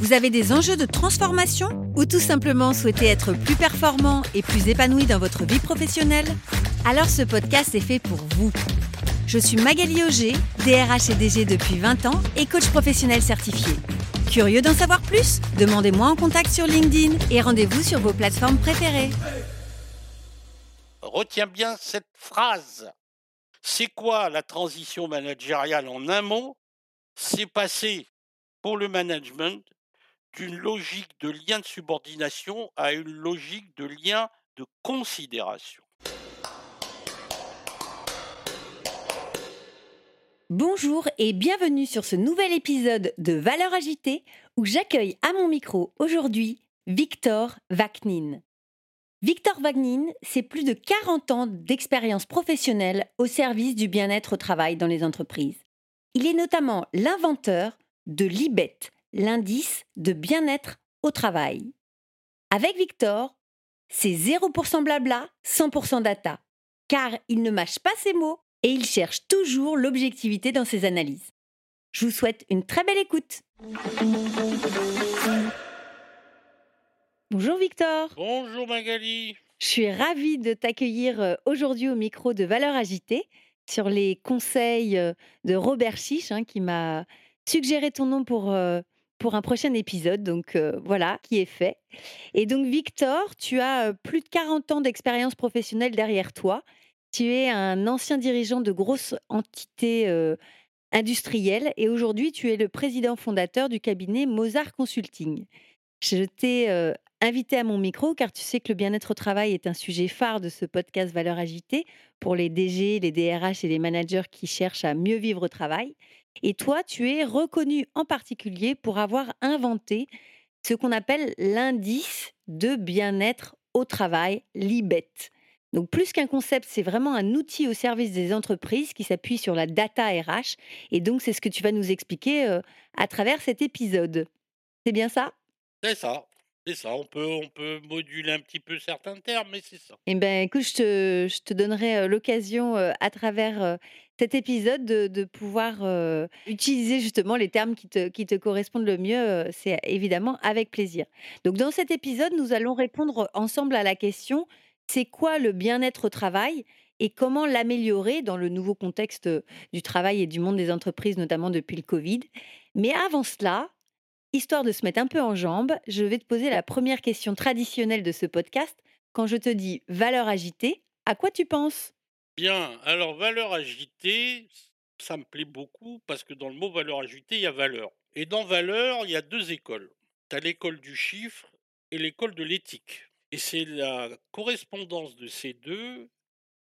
vous avez des enjeux de transformation ou tout simplement souhaitez être plus performant et plus épanoui dans votre vie professionnelle? Alors ce podcast est fait pour vous. Je suis Magali Auger, DRH et DG depuis 20 ans et coach professionnel certifié. Curieux d'en savoir plus? Demandez-moi en contact sur LinkedIn et rendez-vous sur vos plateformes préférées. Retiens bien cette phrase. C'est quoi la transition managériale en un mot? C'est passer pour le management d'une logique de lien de subordination à une logique de lien de considération. Bonjour et bienvenue sur ce nouvel épisode de Valeurs agitées où j'accueille à mon micro aujourd'hui Victor Vaknin. Victor Vaknin, c'est plus de 40 ans d'expérience professionnelle au service du bien-être au travail dans les entreprises. Il est notamment l'inventeur de l'IBET, l'indice de bien-être au travail. Avec Victor, c'est 0% blabla, 100% data, car il ne mâche pas ses mots et il cherche toujours l'objectivité dans ses analyses. Je vous souhaite une très belle écoute. Bonjour Victor. Bonjour Magali. Je suis ravie de t'accueillir euh, aujourd'hui au micro de Valeurs Agitées sur les conseils euh, de Robert Chiche hein, qui m'a suggéré ton nom pour, euh, pour un prochain épisode. Donc voilà, qui est fait. Et donc Victor, tu as plus de 40 ans d'expérience professionnelle derrière toi. Tu es un ancien dirigeant de grosses entités industrielles et aujourd'hui tu es le président fondateur du cabinet Mozart Consulting. Je t'ai invité à mon micro car tu sais que le bien-être au travail est un sujet phare de ce podcast Valeurs agitées pour les DG, les DRH et les managers qui cherchent à mieux vivre au travail. Et toi, tu es reconnu en particulier pour avoir inventé ce qu'on appelle l'indice de bien-être au travail, l'IBET. Donc plus qu'un concept, c'est vraiment un outil au service des entreprises qui s'appuie sur la data RH. Et donc c'est ce que tu vas nous expliquer euh, à travers cet épisode. C'est bien ça? C'est ça. C'est ça, on peut, on peut moduler un petit peu certains termes, mais c'est ça. Eh bien, écoute, je te, je te donnerai l'occasion à travers cet épisode de, de pouvoir utiliser justement les termes qui te, qui te correspondent le mieux. c'est évidemment avec plaisir. Donc, dans cet épisode, nous allons répondre ensemble à la question c'est quoi le bien-être au travail et comment l'améliorer dans le nouveau contexte du travail et du monde des entreprises, notamment depuis le Covid? Mais avant cela, histoire de se mettre un peu en jambes, je vais te poser la première question traditionnelle de ce podcast. Quand je te dis valeur agitée, à quoi tu penses? Bien, alors valeur agitée, ça me plaît beaucoup parce que dans le mot valeur agitée, il y a valeur. Et dans valeur, il y a deux écoles. Tu as l'école du chiffre et l'école de l'éthique. Et c'est la correspondance de ces deux qui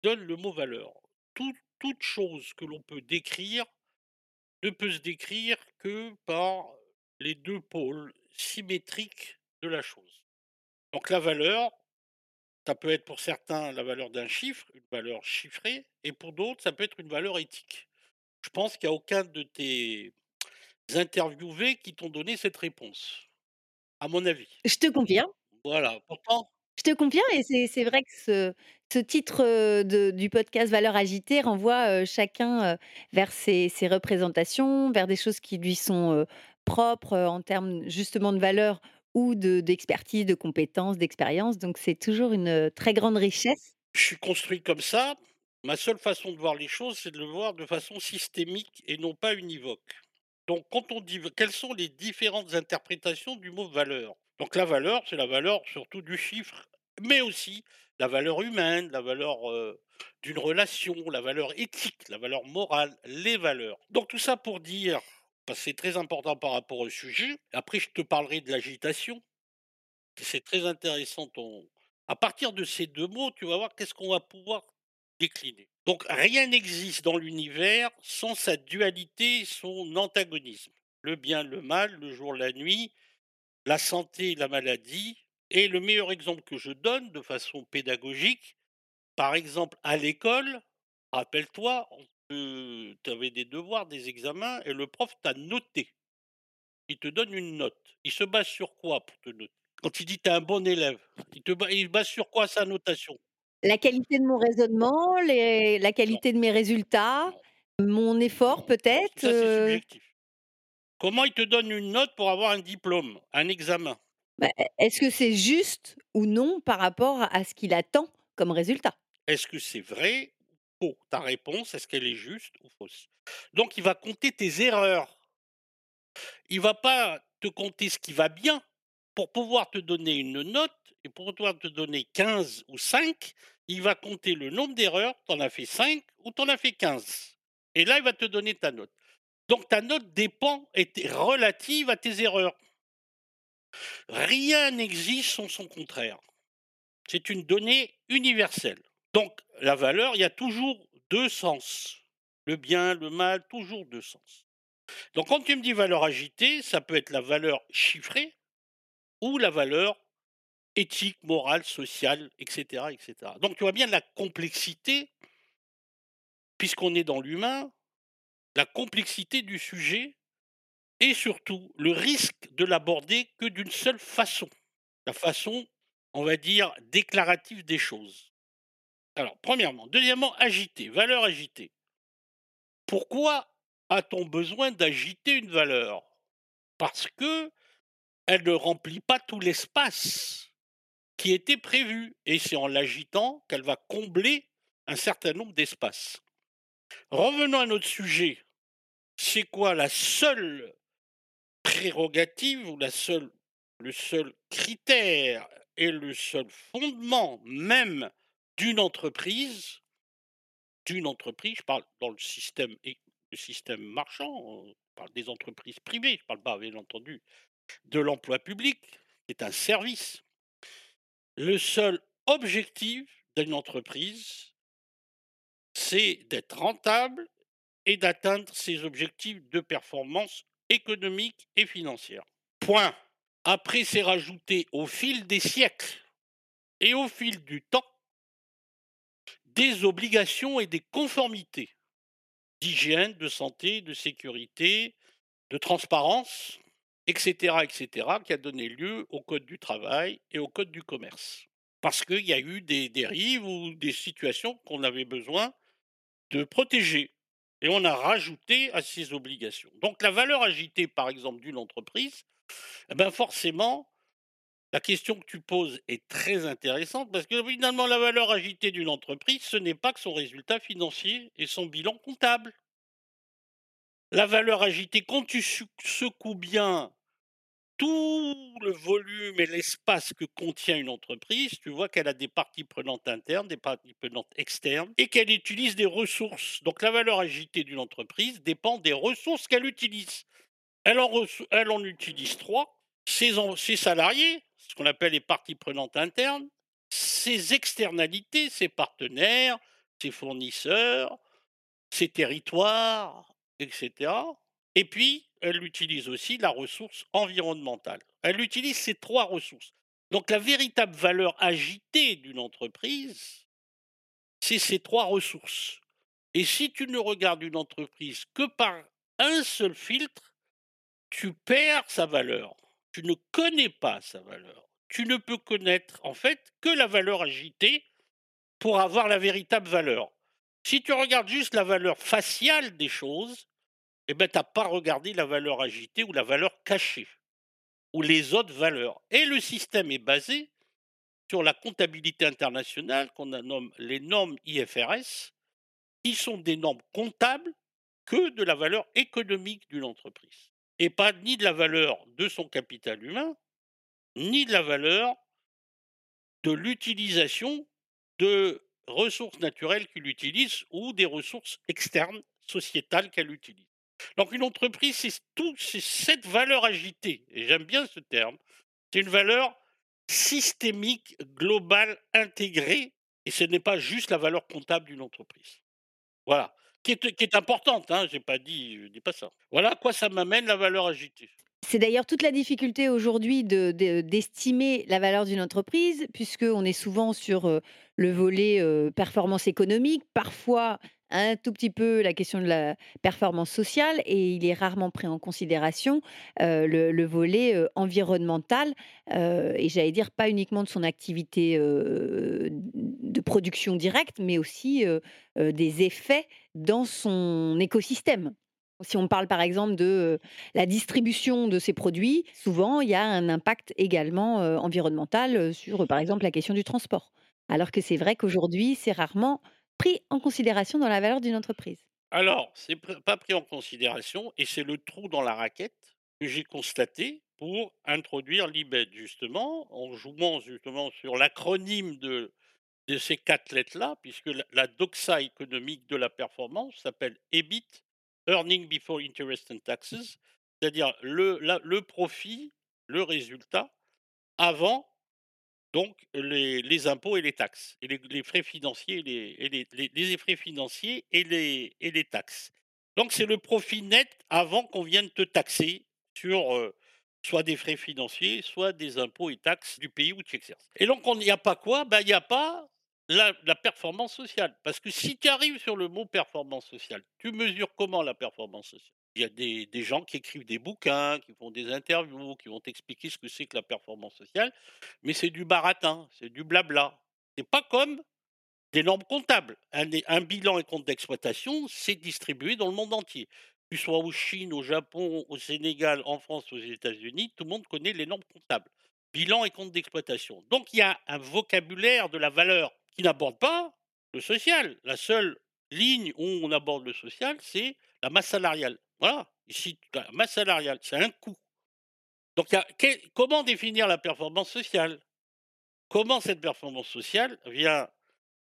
donne le mot valeur. toute chose que l'on peut décrire ne peut se décrire que par les deux pôles symétriques de la chose. Donc la valeur, ça peut être pour certains la valeur d'un chiffre, une valeur chiffrée, et pour d'autres, ça peut être une valeur éthique. Je pense qu'il n'y a aucun de tes interviewés qui t'ont donné cette réponse, à mon avis. Je te confirme. Voilà, pourtant, je te confirme et c'est vrai que ce, ce titre de, du podcast Valeurs agitées renvoie chacun vers ses, ses, représentations, vers des choses qui lui sont propres en termes justement de valeur ou d'expertise, de, compétences, d'expérience. Donc c'est toujours une très grande richesse. Je suis construit comme ça. Ma seule façon de voir les choses, c'est de le voir de façon systémique et non pas univoque. Donc quand on dit quelles sont les différentes interprétations du mot valeur? Donc la valeur, c'est la valeur surtout du chiffre, mais aussi la valeur humaine, la valeur d'une relation, la valeur éthique, la valeur morale, les valeurs. Donc tout ça pour dire, que c'est très important par rapport au sujet, après je te parlerai de l'agitation, c'est très intéressant. À partir de ces deux mots, tu vas voir qu'est-ce qu'on va pouvoir décliner. Donc rien n'existe dans l'univers sans sa dualité, son antagonisme. Le bien, le mal, le jour, la nuit, la santé, la maladie, Et le meilleur exemple que je donne de façon pédagogique, par exemple à l'école, rappelle-toi, tu avais des devoirs, des examens et le prof t'a noté. Il te donne une note. Il se base sur quoi pour te noter? Quand il dit tu es un bon élève, il te ba il base sur quoi sa notation? La qualité de mon raisonnement, les la Non, qualité de mes résultats, non, mon effort peut-être, ça c'est heu? subjectif. Comment il te donne une note pour avoir un diplôme, un examen? Bah, est est-ce que c'est juste ou non par rapport à ce qu'il attend comme résultat? Est-ce que c'est vrai faux? Ta réponse, est-ce qu'elle est juste ou fausse? Donc il va compter tes erreurs. Il va pas te compter ce qui va bien pour pouvoir te donner une note et pour pouvoir te donner 15 ou 5, il va compter le nombre d'erreurs, tu en as fait 5 ou tu en as fait 15 et là, il va te donner ta note. Donc ta note dépend est relative à tes erreurs. Rien n'existe sans son contraire. C'est une donnée universelle. Donc la valeur, il y a toujours 2 sens. Le bien, le mal, toujours 2 sens. Donc quand tu me dis valeur agitée, ça peut être la valeur chiffrée ou la valeur éthique, morale, sociale, et cetera, et cetera. Donc tu vois bien la complexité, puisqu'on est dans l'humain, la complexité du sujet et surtout le risque de l'aborder que d'une seule façon. La façon, on va dire, déclarative des choses. Alors, premièrement. Deuxièmement, agiter, valeur agitée. Pourquoi a-t-on besoin d'agiter une valeur? Parce que elle ne remplit pas tout l'espace qui était prévu. Et c'est en l'agitant qu'elle va combler un certain nombre d'espaces. Revenons à notre sujet. C'est quoi la seule prérogative ou la seule, le seul critère et le seul fondement même d'une entreprise, d'une entreprise, je parle dans le système, système marchand, je parle des entreprises privées, je ne parle pas bien entendu de l'emploi public, qui est un service. Le seul objectif d'une entreprise, c'est d'être rentable et d'atteindre ses objectifs de performance économique et financière. Point. Après, c'est rajouté au fil des siècles et au fil du temps des obligations et des conformités d'hygiène, de santé, de sécurité, de transparence, etc., etc., qui a donné lieu au Code du travail et au Code du commerce. Parce qu'il y a eu des dérives ou des situations qu'on avait besoin de protéger. Et on a rajouté à ces obligations. Donc la valeur agitée, par exemple, d'une entreprise, eh ben forcément, la question que tu poses est très intéressante parce que finalement, la valeur agitée d'une entreprise, ce n'est pas que son résultat financier et son bilan comptable. La valeur agitée, quand tu secoues bien tout le volume et l'espace que contient une entreprise, tu vois qu'elle a des parties prenantes internes, des parties prenantes externes, et qu'elle utilise des ressources. Donc la valeur agitée d'une entreprise dépend des ressources qu'elle utilise. Elle en, utilise trois, ses salariés, ce qu'on appelle les parties prenantes internes, ses externalités, ses partenaires, ses fournisseurs, ses territoires, etc. Et puis, elle utilise aussi la ressource environnementale. Elle utilise ces trois ressources. Donc la véritable valeur agitée d'une entreprise, c'est ces trois ressources. Et si tu ne regardes une entreprise que par un seul filtre, tu perds sa valeur. Tu ne connais pas sa valeur. Tu ne peux connaître en fait que la valeur agitée pour avoir la véritable valeur. Si tu regardes juste la valeur faciale des choses, eh ben, tu n'as pas regardé la valeur agitée ou la valeur cachée, ou les autres valeurs. Et le système est basé sur la comptabilité internationale qu'on nomme les normes IFRS, qui sont des normes comptables que de la valeur économique d'une entreprise. Et pas ni de la valeur de son capital humain, ni de la valeur de l'utilisation de ressources naturelles qu'il utilise ou des ressources externes, sociétales qu'elle utilise. Donc une entreprise, c'est tout, c'est cette valeur agitée, et j'aime bien ce terme, c'est une valeur systémique, globale, intégrée, et ce n'est pas juste la valeur comptable d'une entreprise. Voilà. Qui est, importante, hein, j'ai pas dit, je dis pas ça. Voilà à quoi ça m'amène la valeur agitée. C'est d'ailleurs toute la difficulté aujourd'hui de de d'estimer la valeur d'une entreprise, puisqu'on est souvent sur, heu, le volet, heu, performance économique, parfois un tout petit peu la question de la performance sociale et il est rarement pris en considération, le le volet, environnemental, et j'allais dire pas uniquement de son activité, de production directe, mais aussi, des effets dans son écosystème. Si on parle par exemple de, la distribution de ces produits, souvent il y a un impact également, environnemental, sur, par exemple, la question du transport. Alors que c'est vrai qu'aujourd'hui, c'est rarement pris en considération dans la valeur d'une entreprise? Alors, c'est pr pas pris en considération et c'est le trou dans la raquette que j'ai constaté pour introduire l'IBED justement, en jouant justement sur l'acronyme de de ces 4 lettres-là, puisque la doxa économique de la performance s'appelle EBIT, Earning Before Interest and Taxes, c'est-à-dire le le profit, le résultat avant donc les impôts et les taxes et les frais financiers et les et financiers et les taxes. Donc c'est le profit net avant qu'on vienne te taxer sur, heu, soit des frais financiers, soit des impôts et taxes du pays où tu exerces. Et donc on il y a pas quoi? Ben, il y a pas la performance sociale. Parce que si tu arrives sur le mot performance sociale, tu mesures comment la performance sociale? Il y a des gens qui écrivent des bouquins, qui font des interviews, qui vont t'expliquer ce que c'est que la performance sociale. Mais c'est du baratin, c'est du blabla. C'est pas comme des normes comptables. Un, bilan et compte d'exploitation, c'est distribué dans le monde entier. Que tu sois au Chine, au Japon, au Sénégal, en France, aux États-Unis, tout le monde connaît les normes comptables. Bilan et compte d'exploitation. Donc il y a un vocabulaire de la valeur qui n'aborde pas le social. La seule ligne où on aborde le social, c'est la masse salariale. Voilà. Ici, la masse salariale, c'est un coût. Donc, comment définir la performance sociale? Comment cette performance sociale vient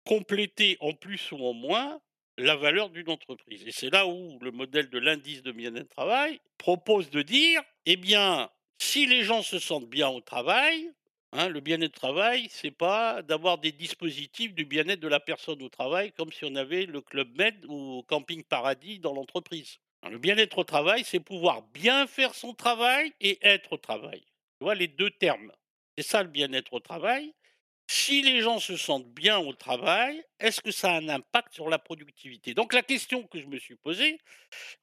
compléter en plus ou en moins la valeur d'une entreprise? Et c'est là où le modèle de l'indice de bien-être travail propose de dire, eh bien, si les gens se sentent bien au travail, hein, le bien-être travail, c'est pas d'avoir des dispositifs du bien-être de la personne au travail, comme si on avait le Club Med ou Camping Paradis dans l'entreprise. Le bien-être au travail, c'est pouvoir bien faire son travail et être au travail. Tu vois les deux termes. C'est ça le bien-être au travail. Si les gens se sentent bien au travail, est-ce que ça a un impact sur la productivité? Donc la question que je me suis posée,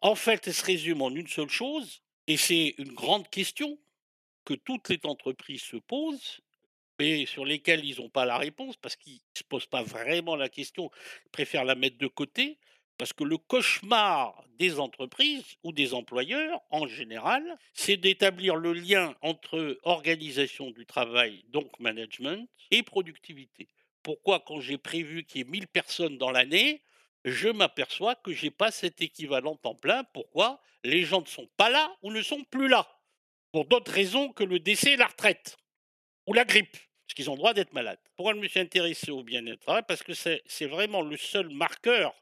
en fait, elle se résume en une seule chose, et c'est une grande question que toutes les entreprises se posent, mais sur lesquelles ils n'ont pas la réponse parce qu'ils ne se posent pas vraiment la question, ils préfèrent la mettre de côté, parce que le cauchemar des entreprises ou des employeurs en général, c'est d'établir le lien entre organisation du travail, donc management, et productivité. Pourquoi quand j'ai prévu qu'il y ait 1000 personnes dans l'année, je m'aperçois que j'ai pas cet équivalent temps plein? Pourquoi? Les gens ne sont pas là ou ne sont plus là, pour d'autres raisons que le décès la retraite ou la grippe, parce qu'ils ont le droit d'être malades. Pourquoi je me suis intéressé au bien-être? Travail Parce que c'est vraiment le seul marqueur,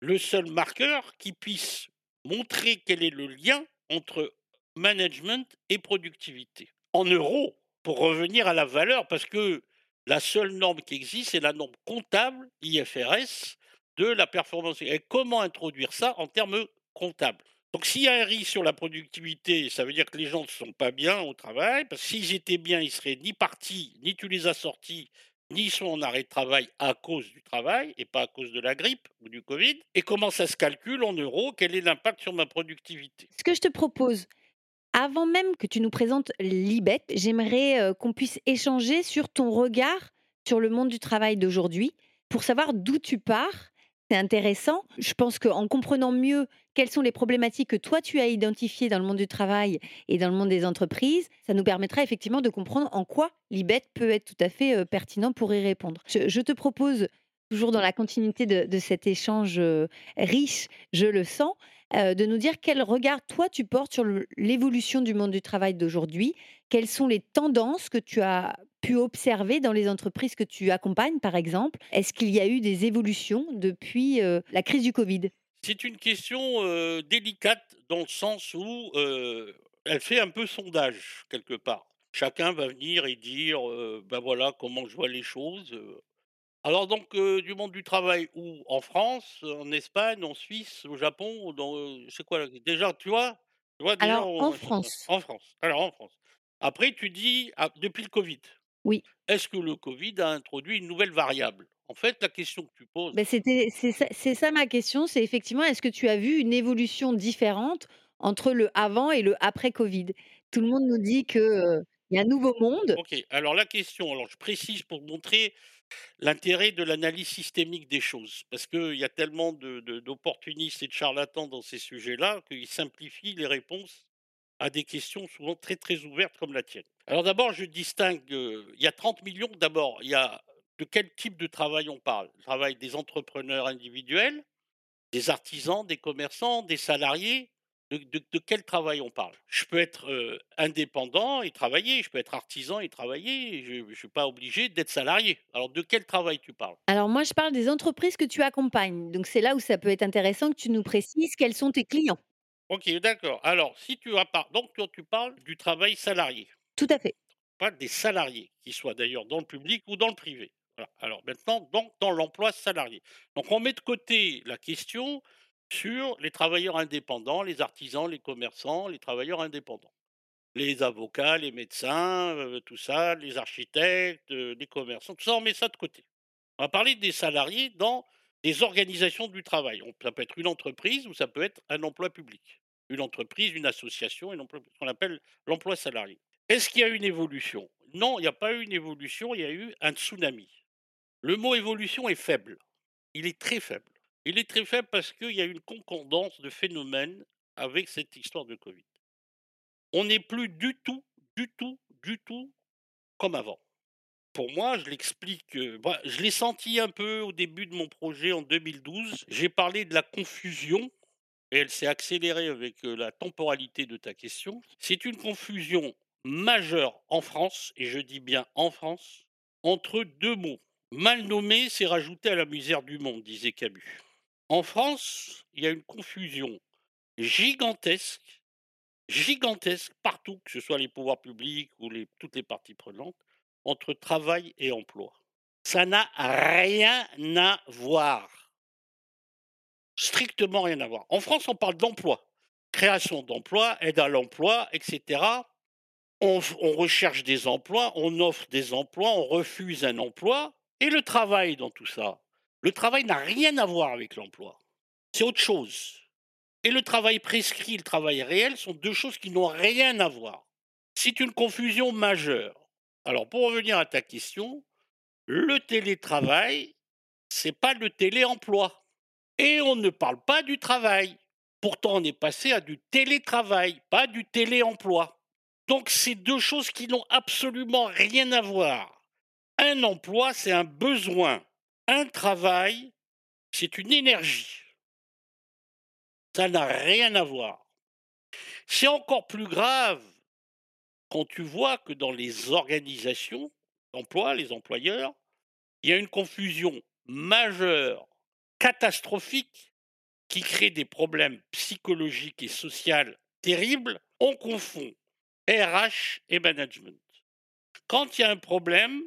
le seul marqueur qui puisse montrer quel est le lien entre management et productivité. En euros, pour revenir à la valeur, parce que la seule norme qui existe, c'est la norme comptable, IFRS, de la performance. Et comment introduire ça en termes comptables? Donc s'il y a un risque sur la productivité, ça veut dire que les gens ne sont pas bien au travail, parce que s'ils étaient bien, ils seraient ni partis, ni tu les as sortis, ni en arrêt de travail à cause du travail et pas à cause de la grippe ou du Covid. Et comment ça se calcule en euros Quel est l'impact sur ma productivité? Ce que je te propose, avant même que tu nous présentes l'IBET, j'aimerais, qu'on puisse échanger sur ton regard sur le monde du travail d'aujourd'hui, pour savoir d'où tu pars. C'est intéressant. Je pense qu'en comprenant mieux quelles sont les problématiques que toi tu as identifiées dans le monde du travail et dans le monde des entreprises, ça nous permettra effectivement de comprendre en quoi l'IBET peut être tout à fait, heu, pertinent pour y répondre. Je te propose, toujours dans la continuité de cet échange, heu, riche, je le sens, heu, de nous dire quel regard toi tu portes sur l'évolution du monde du travail d'aujourd'hui. Quelles sont les tendances que tu as pu observer dans les entreprises que tu accompagnes, par exemple? Est-ce qu'il y a eu des évolutions depuis, heu, la crise du covid? C'est une question euh, délicate dans le sens où euh, elle fait un peu sondage quelque part. Chacun va venir et dire, euh, ben voilà comment je vois les choses. euh. Alors donc euh, du monde du travail où? En France, en Espagne, en Suisse, au Japon, dans euh, c'est quoi là? Déjà tu vois? Tu vois, déjà, Alors, en France. en France. Alors, en France. Après, tu dis, ah, depuis le Covid, Oui. est-ce que le Covid a introduit une nouvelle variable? En fait, la question que tu poses Beh, c'était c'est ça c'est ça ma question, c'est effectivement, est-ce que tu as vu une évolution différente entre le avant et le après Covid? Tout le monde nous dit que, heu, il y a un nouveau monde. OK, alors la question, alors je précise pour montrer l'intérêt de l'analyse systémique des choses, parce qu'il y a tellement de de d'opportunistes et de charlatans dans ces sujets-là, qu'ils simplifient les réponses à des questions souvent très, très ouvertes comme la tienne. Alors d'abord, je distingue, heu, il y a 30 000 000 d'abord, il y a de quel type de travail on parle? Le travail des entrepreneurs individuels, des artisans, des commerçants, des salariés? De quel travail on parle? Je peux être, heu, indépendant et travailler, je peux être artisan et travailler, je je suis pas obligé d'être salarié. Alors de quel travail tu parles? Alors moi, je parle des entreprises que tu accompagnes, donc c'est là où ça peut être intéressant que tu nous précises quels sont tes clients. OK, d'accord. Alors si tu as par donc toi tu parles du travail salarié, Tout à fait. pas des salariés, qu'ils soient d'ailleurs dans le public ou dans le privé. Voilà. Alors maintenant, donc dans l'emploi salarié. Donc on met de côté la question sur les travailleurs indépendants, les artisans, les commerçants, les travailleurs indépendants. Les avocats, les médecins, heu, tout ça, les architectes, heu, les commerçants, tout ça, on met ça de côté. On va parler des salariés dans des organisations du travail. Ça peut être une entreprise ou ça peut être un emploi public. Une entreprise, une association, ce qu'on appelle l'emploi salarié. Est-ce qu'il y a une évolution? Non, il n'y a pas eu une évolution, il y a eu un tsunami. Le mot évolution est faible. Il est très faible. Il est très faible parce qu'il y a une concordance de phénomènes avec cette histoire de Covid. On n'est plus du tout, du tout, du tout comme avant. Pour moi, je l'explique, bah, je l'ai senti un peu au début de mon projet en 2012. J'ai parlé de la confusion et elle s'est accélérée avec, la temporalité de ta question. C'est une confusion majeure en France, et je dis bien en France, entre 2 mots. «Mal nommé, c'est rajouter à la misère du monde», disait Camus. En France, il y a une confusion gigantesque, gigantesque partout, que ce soit les pouvoirs publics ou toutes les parties prenantes, entre travail et emploi. Ça n'a rien à voir. Strictement rien à voir. En France, on parle d'emploi, création d'emplois, aide à l'emploi, et cetera. On on recherche des emplois, on offre des emplois, on refuse un emploi et le travail dans tout ça? Le travail n'a rien à voir avec l'emploi. C'est autre chose. Et le travail prescrit le travail réel sont 2 choses qui n'ont rien à voir. C'est une confusion majeure. Alors pour revenir à ta question, le télétravail, c'est pas le téléemploi et on ne parle pas du travail. Pourtant, on est passé à du télétravail, pas du téléemploi. Donc c'est 2 choses qui n'ont absolument rien à voir. Un emploi, c'est un besoin. Un travail, c'est une énergie. Ça n'a rien à voir. C'est encore plus grave quand tu vois que dans les organisations d'emploi, les employeurs, il y a une confusion majeure, catastrophique, qui crée des problèmes psychologiques et social terribles. On confond RH et management. Quand il y a un problème,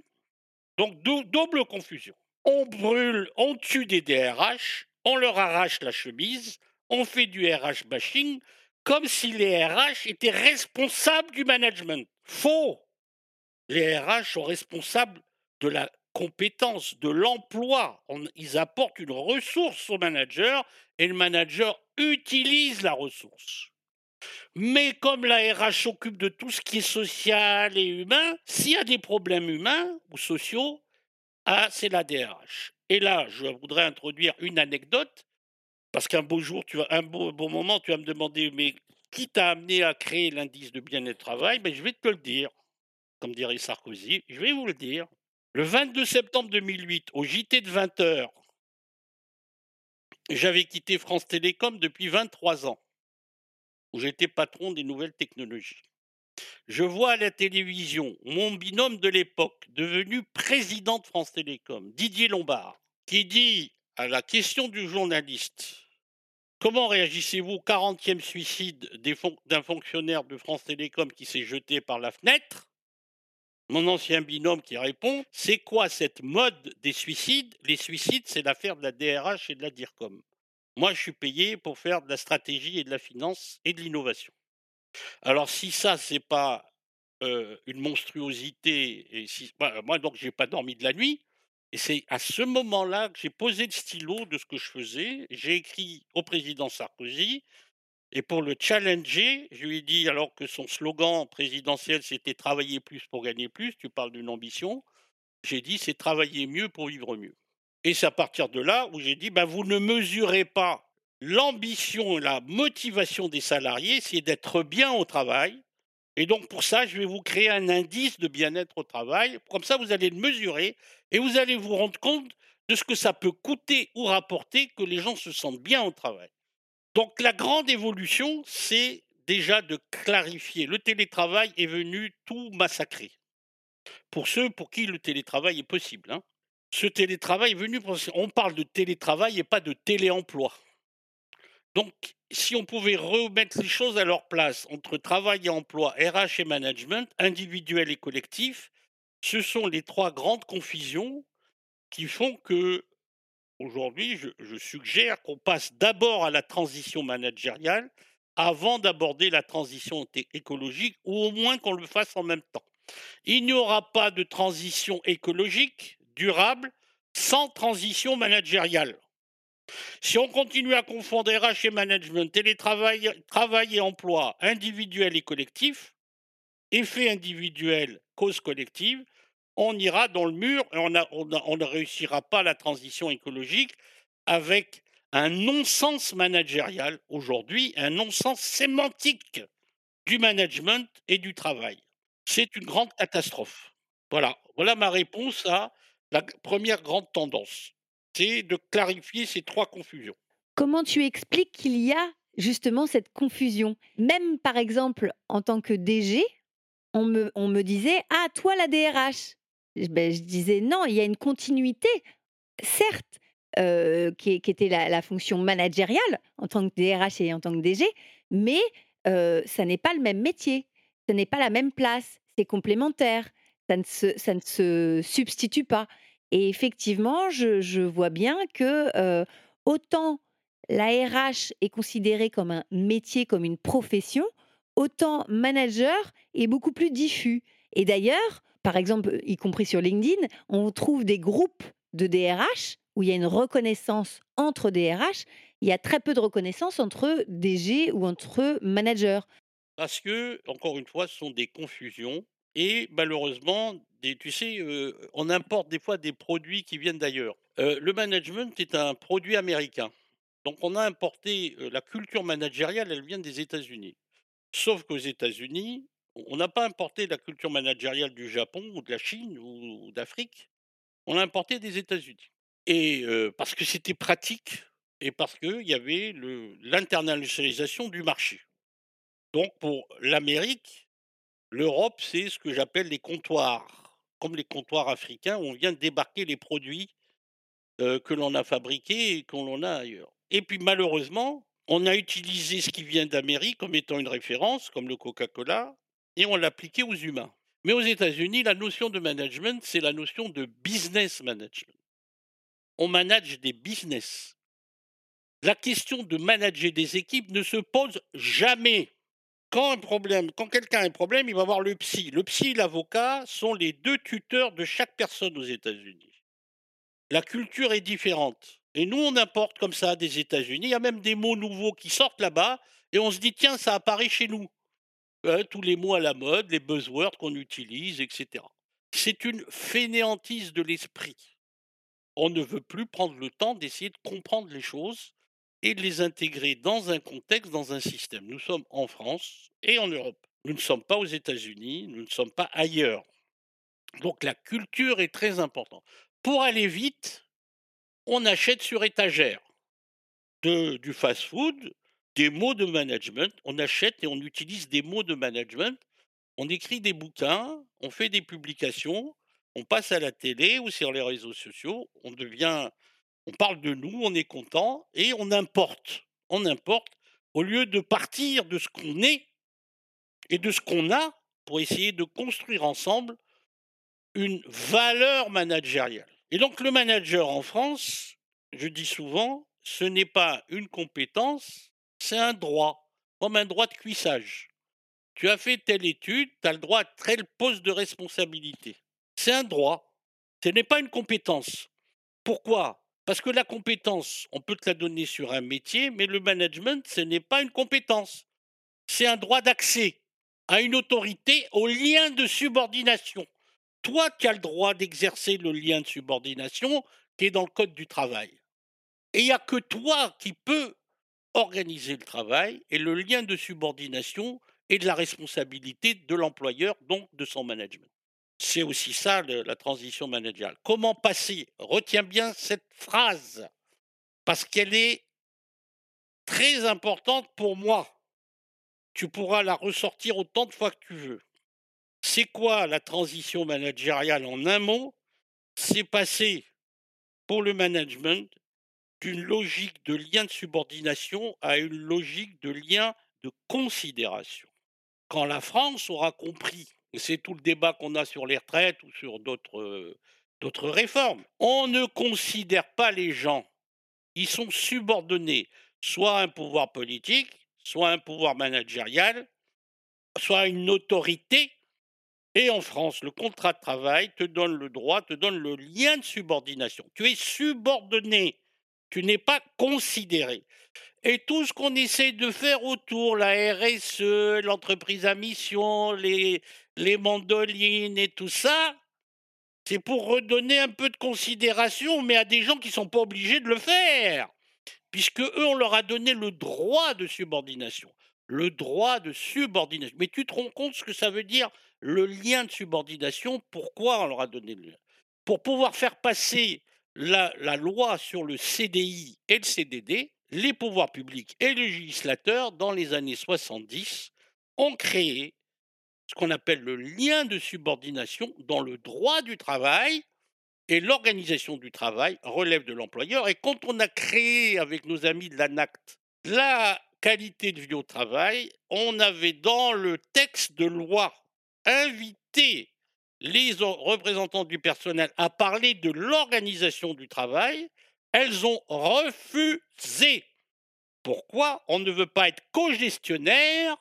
donc dou double confusion. On brûle, on tue des DRH, on leur arrache la chemise, on fait du RH bashing, comme si les RH étaient responsables du management. Faux! Les RH sont responsables de la compétence, de l'emploi. Ils apportent une ressource au manager et le manager utilise la ressource. Mais comme la RH s'occupe de tout ce qui est social et humain, s'il y a des problèmes humains ou sociaux, ah, c'est la DRH. Et là, je voudrais introduire une anecdote, parce qu'un beau jour, tu vas un beau beau moment, tu vas me demander: «Mais qui t'a amené à créer l'indice de bien-être travail?» ben, je vais te le dire, comme dirait Sarkozy, je vais vous le dire. Le 22 septembre 2008, au JT de 20:00 j'avais quitté France Télécom depuis 23 ans, où j'étais patron des nouvelles technologies. Je vois à la télévision mon binôme de l'époque, devenu président de France Télécom, Didier Lombard, qui dit à la question du journaliste: «Comment réagissez-vous au 40e suicide d'un fonctionnaire de France Télécom qui s'est jeté par la fenêtre?» Mon ancien binôme qui répond: «C'est quoi cette mode des suicides? Les suicides, c'est l'affaire de la DRH et de la DIRCOM. Moi, je suis payé pour faire de la stratégie et de la finance et de l'innovation». Alors si ça, c'est pas, heu, une monstruosité et si bah, moi donc j'ai pas dormi de la nuit et c'est à ce moment-là que j'ai posé le stylo de ce que je faisais. J'ai écrit au président Sarkozy et pour le challenger, je lui ai dit alors que son slogan présidentiel, c'était «Travailler plus pour gagner plus», tu parles d'une ambition, j'ai dit: «C'est travailler mieux pour vivre mieux» et c'est à partir de là où j'ai dit: «Bah, vous ne mesurez pas l'ambition et la motivation des salariés, c'est d'être bien au travail et donc pour ça, je vais vous créer un indice de bien-être au travail. Comme ça, vous allez le mesurer et vous allez vous rendre compte de ce que ça peut coûter ou rapporter que les gens se sentent bien au travail». Donc la grande évolution, c'est déjà de clarifier. Le télétravail est venu tout massacrer. Pour ceux pour qui le télétravail est possible, hein. Ce télétravail est venu on parle de télétravail et pas de téléemploi. Donc si on pouvait remettre les choses à leur place entre travail et emploi, RH et management, individuel et collectif, ce sont les 3 grandes confusions qui font que aujourd'hui, je je suggère qu'on passe d'abord à la transition managériale avant d'aborder la transition écologique ou au moins qu'on le fasse en même temps. Il n'y aura pas de transition écologique durable sans transition managériale. Si on continue à confondre RH et management, télétravail, travail et emploi, individuel et collectif, effet individuel, cause collective, on ira dans le mur et on ne réussira pas la transition écologique avec un non-sens managérial aujourd'hui, un non-sens sémantique du management et du travail. C'est une grande catastrophe. Voilà, ma réponse à la 1re grande tendance. C'est de clarifier ces 3 confusions. Comment tu expliques qu'il y a justement cette confusion? Même par exemple en tant que DG, on me disait: «Ah toi la DRH?» j beh, je disais: «Non, il y a une continuité, certes, heu, qui était la fonction managériale en tant que DRH et en tant que DG, mais heu, ça n'est pas le même métier, ce n'est pas la même place, c'est complémentaire, ça ne se substitue pas» et effectivement, je vois bien que, autant la RH est considérée comme un métier, comme une profession, autant manager est beaucoup plus diffus et d'ailleurs, par exemple, y compris sur LinkedIn, on trouve des groupes de DRH où il y a une reconnaissance entre DRH. Il y a très peu de reconnaissance entre DG ou entre managers. Parce que, encore une fois, ce sont des confusions et malheureusement des tu sais, on importe des fois des produits qui viennent d'ailleurs. Le management est un produit américain. Donc on a importé, la culture managériale, elle vient des États-Unis. Sauf qu'aux États-Unis, on n'a pas importé la culture managériale du Japon ou de la Chine ou d'Afrique, on l'a importé des États-Unis et parce que c'était pratique et parce qu'il y avait l'internationalisation du marché. Donc pour l'Amérique, l'Europe, c'est ce que j'appelle les comptoirs, comme les comptoirs africains on vient débarquer les produits, que l'on a fabriqués et qu'on l'on a ailleurs et puis malheureusement, on a utilisé ce qui vient d'Amérique comme étant une référence, comme le Coca-Cola et on l'a appliqué aux humains. Mais aux États-Unis, la notion de management, c'est la notion de business management. On manage des business. La question de manager des équipes ne se pose jamais. Quand un problème quand quelqu'un a un problème, il va voir le psy. Le psy et l'avocat sont les 2 tuteurs de chaque personne aux États-Unis. La culture est différente et nous, on importe comme ça des États-Unis. Il y a même des mots nouveaux qui sortent là-bas et on se dit: «Tiens, ça apparaît chez nous». Heu, tous les mots à la mode, les buzzwords qu'on utilise et cetera. C'est une fainéantise de l'esprit. On ne veut plus prendre le temps d'essayer de comprendre les choses et de les intégrer dans un contexte, dans un système. Nous sommes en France et en Europe. Nous ne sommes pas aux États-Unis, nous ne sommes pas ailleurs. Donc la culture est très importante. Pour aller vite, on achète sur étagère. Du fast-food, des mots de management, on achète et on utilise des mots de management. On écrit des bouquins, on fait des publications, on passe à la télé ou sur les réseaux sociaux, on devient on parle de nous, on est content et on importe. On importe au lieu de partir de ce qu'on est et de ce qu'on a pour essayer de construire ensemble une valeur managériale et donc le manager en France, je dis souvent, ce n'est pas une compétence, c'est un droit, comme un droit de cuissage. tu as fait telle étude, tu as le droit à tel poste de responsabilité. C'est un droit. Ce n'est pas une compétence. Pourquoi? Parce que la compétence, on peut te la donner sur un métier, mais le management, ce n'est pas une compétence. C'est un droit d'accès à une autorité, au lien de subordination. Toi, tu as le droit d'exercer le lien de subordination qui est dans le Code du travail. Et il n'y a que toi qui peux organiser le travail et le lien de subordination et de la responsabilité de l'employeur, donc de son management. C'est aussi ça la transition managériale. Comment passer? Retiens bien cette phrase, parce qu'elle est très importante pour moi. Tu pourras la ressortir autant de fois que tu veux. C'est quoi la transition managériale en un mot? C'est passer pour le management d'une logique de lien de subordination à une logique de lien de considération. Quand la France aura compris, c'est tout le débat qu'on a sur les retraites ou sur d'autres d'autres réformes, on ne considère pas les gens. Ils sont subordonnés soit à un pouvoir politique, soit à un pouvoir managérial, soit à une autorité. Et en France, le contrat de travail te donne le droit, te donne le lien de subordination. Tu es subordonné, tu n'es pas considéré. Et tout ce qu'on essaie de faire autour, la RSE, l'entreprise à mission, les, les mandolines et tout ça, c'est pour redonner un peu de considération, mais à des gens qui ne sont pas obligés de le faire, puisque eux, on leur a donné le droit de subordination. Le droit de subordination. Mais tu te rends compte ce que ça veut dire, le lien de subordination? Pourquoi on leur a donné le lien Pour pouvoir faire passer la, loi sur le CDI et le CDD, les pouvoirs publics et les législateurs, dans les années 70, ont créé ce qu'on appelle le lien de subordination dans le droit du travail. Et l'organisation du travail relève de l'employeur. Et quand on a créé avec nos amis de l'ANACT la qualité de vie au travail, on avait dans le texte de loi invité les représentants du personnel à parler de l'organisation du travail. Elles ont refusé. Pourquoi? On ne veut pas être co-gestionnaire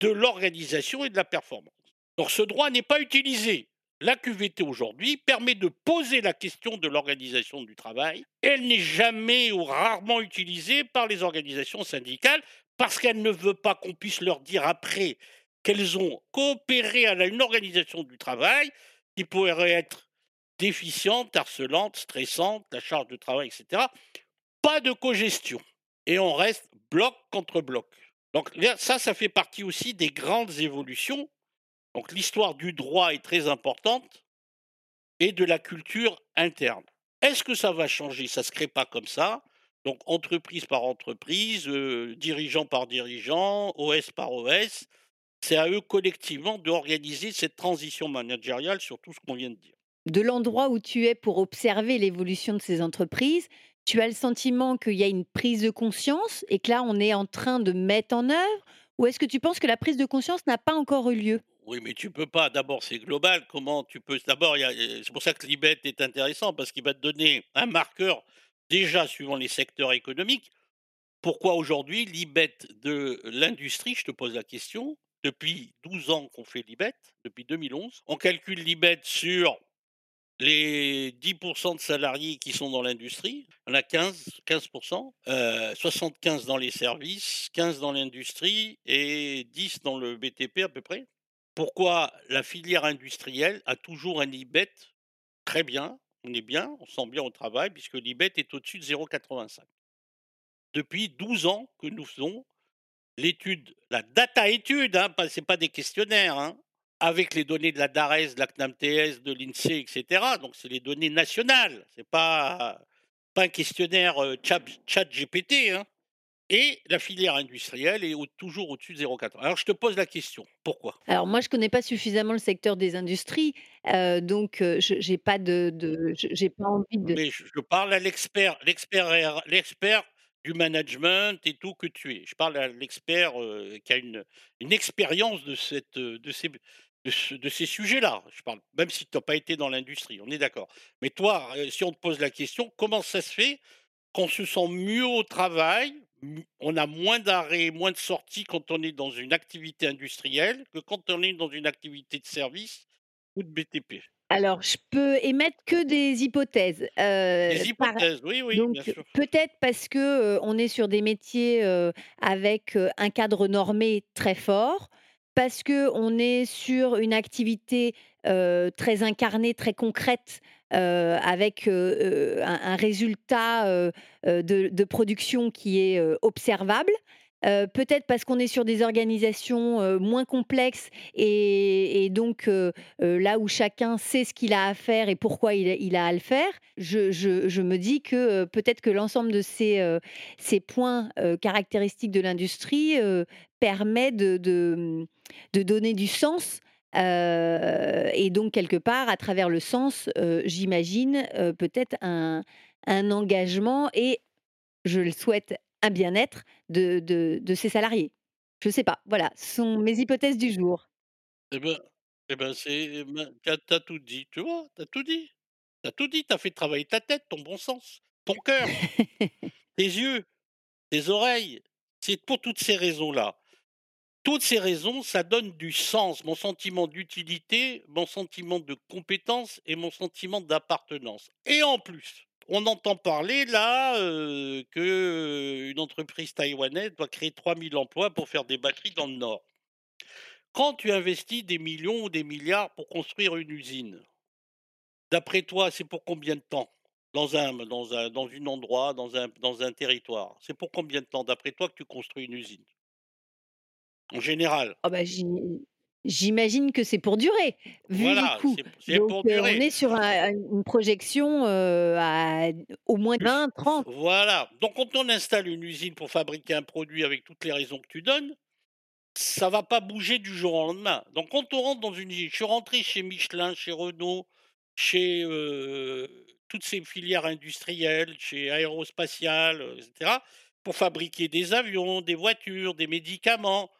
de l'organisation et de la performance. Donc ce droit n'est pas utilisé. La QVT aujourd'hui permet de poser la question de l'organisation du travail. Elle n'est jamais ou rarement utilisée par les organisations syndicales parce qu'elle ne veut pas qu'on puisse leur dire après qu'elles ont coopéré à une organisation du travail qui pourrait être déficiente, harcelante, stressante, la charge de travail, etc. Pas de cogestion. Et on reste bloc contre bloc. Donc ça, ça fait partie aussi des grandes évolutions. Donc l'histoire du droit est très importante et de la culture interne. Est-ce que ça va changer? Ça ne se crée pas comme ça. Donc entreprise par entreprise, euh, dirigeant par dirigeant, OS par OS, c'est à eux collectivement d'organiser cette transition managériale sur tout ce qu'on vient de dire. De l'endroit où tu es pour observer l'évolution de ces entreprises, tu as le sentiment qu'il y a une prise de conscience et que là, on est en train de mettre en œuvre? Ou est-ce que tu penses que la prise de conscience n'a pas encore eu lieu? Oui, mais tu peux pas. D'abord, c'est global. Comment tu peux D'abord, c'est pour ça que l'IBET est intéressant parce qu'il va te donner un marqueur déjà suivant les secteurs économiques. Pourquoi aujourd'hui l'IBET de l'industrie Je te pose la question. Depuis 12 ans qu'on fait l'IBET, depuis 2011, on calcule l'IBET sur les 10% de salariés qui sont dans l'industrie, on a 15, 15%, 75 dans les services, 15 dans l'industrie et 10 dans le BTP à peu près. Pourquoi la filière industrielle a toujours un IBET très bien, on est bien, on sent bien au travail, puisque l'IBET est au-dessus de 0,85. Depuis 12 ans que nous faisons l'étude, la data étude, hein, ce n'est pas des questionnaires, hein, avec les données de la DARES, de la CNAMTS, de l'INSEE, etc. Donc, c'est les données nationales. Ce n'est pas, pas un questionnaire euh, chat, GPT. Hein. Et la filière industrielle est toujours au-dessus de 0,4. Alors, je te pose la question. Pourquoi? Alors, moi, je ne connais pas suffisamment le secteur des industries. Euh, donc, euh, je n'ai pas, de, de j'ai pas envie de... Mais je, je parle à l'expert, l'expert, l'expert du management et tout que tu es. Je parle à l'expert qui a une, une expérience de, cette, de, ces, de, ces sujets-là. Je parle, même si tu n'as pas été dans l'industrie, on est d'accord. Mais toi, si on te pose la question, comment ça se fait qu'on se sent mieux au travail, on a moins d'arrêts, moins de sorties quand on est dans une activité industrielle que quand on est dans une activité de service ou de BTP. Alors, je peux émettre que des hypothèses, heu, Des par hypothèses, oui, oui, bien sûr. peut-être parce que, heu, on est sur des métiers, heu, avec, un cadre normé très fort, parce qu'on est sur une activité, très incarnée, très concrète, avec, un résultat, de production qui est, observable. Peut-être parce qu'on est sur des organisations, moins complexes et donc là où chacun sait ce qu'il a à faire et pourquoi il a à le faire. Je me dis que, peut-être que l'ensemble de ces, points, caractéristiques de l'industrie, permet de de, de donner du sens, heu et donc quelque part, à travers le sens, heu, j'imagine, heu, peut-être un un engagement et je le souhaite, un bien-être de de de ses salariés. Je sais pas, voilà, ce sont mes hypothèses du jour. Et ben et ben, c'est ben, tu as tu as tout dit, tu vois? Tu as tout dit. Tu as tout dit, tu as fait travailler ta tête, ton bon sens, ton cœur, tes yeux, tes oreilles. C'est pour toutes ces raisons-là. Toutes ces raisons, ça donne du sens, mon sentiment d'utilité, mon sentiment de compétence et mon sentiment d'appartenance et en plus, on entend parler là, heu, que, heu, une entreprise taïwanaise doit créer 3000 emplois pour faire des batteries dans le Nord. Quand tu investis des millions ou des milliards pour construire une usine d'après toi, c'est pour combien de temps? Dans un dans un dans endroit, dans un territoire? C'est pour combien de temps d'après toi que tu construis une usine? En général. Oh bah, j'i j'imagine que c'est pour durer, vu les Voilà, c'est pour heu, on est sur un une projection, à au moins Plus 20-30. voilà, donc quand on installe une usine pour fabriquer un produit avec toutes les raisons que tu donnes, ça va pas bouger du jour au lendemain. Donc quand on rentre dans une usine je suis rentré chez Michelin, chez Renault, chez, toutes ces filières industrielles, chez Aérospatiale, heu, et cetera, pour fabriquer des avions, des voitures, des médicaments.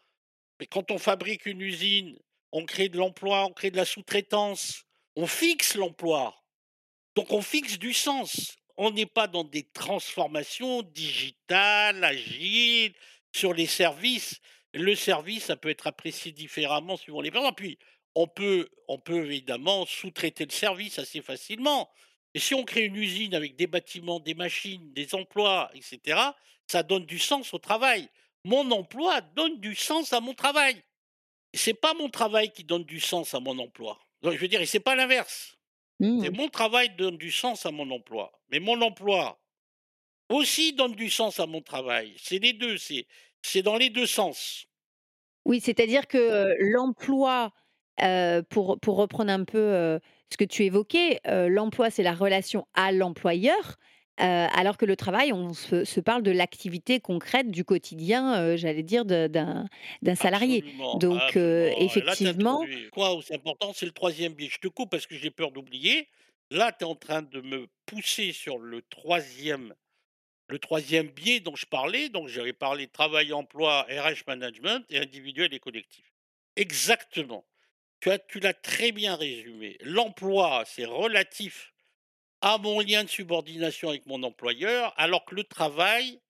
Mais quand on fabrique une usine, on crée de l'emploi, on crée de la sous-traitance, on fixe l'emploi. Donc on fixe du sens. On n'est pas dans des transformations digitales, agiles, sur les services. Le service, ça peut être apprécié différemment suivant les besoins. Puis on peut on peut évidemment sous-traiter le service assez facilement. Et si on crée une usine avec des bâtiments, des machines, des emplois, et cetera, ça donne du sens au travail. Mon emploi donne du sens à mon travail. C'est pas mon travail qui donne du sens à mon emploi. Donc je veux dire c'est pas l'inverse. Mmh C'est mh. mon travail donne du sens à mon emploi, mais mon emploi aussi donne du sens à mon travail. C'est les 2, c'est dans les 2 sens. Oui, c'est-à-dire que, l'emploi, pour pour reprendre un peu, ce que tu évoquais, l'emploi, c'est la relation à l'employeur, heu, alors que le travail, on se se parle de l'activité concrète du quotidien, heu, j'allais dire de d'un salarié. Absolument, Donc absolument. Là, as effectivement quoi où c'est important, c'est le 3e biais. Je te coupe parce que j'ai peur d'oublier. Là, tu es en train de me pousser sur le 3e le 3e biais dont je parlais. Donc j'avais parlé travail, emploi, RH management et individuel et collectif. Exactement. Tu as tu l'as très bien résumé. L'emploi, c'est relatif à mon lien de subordination avec mon employeur, alors que le travail,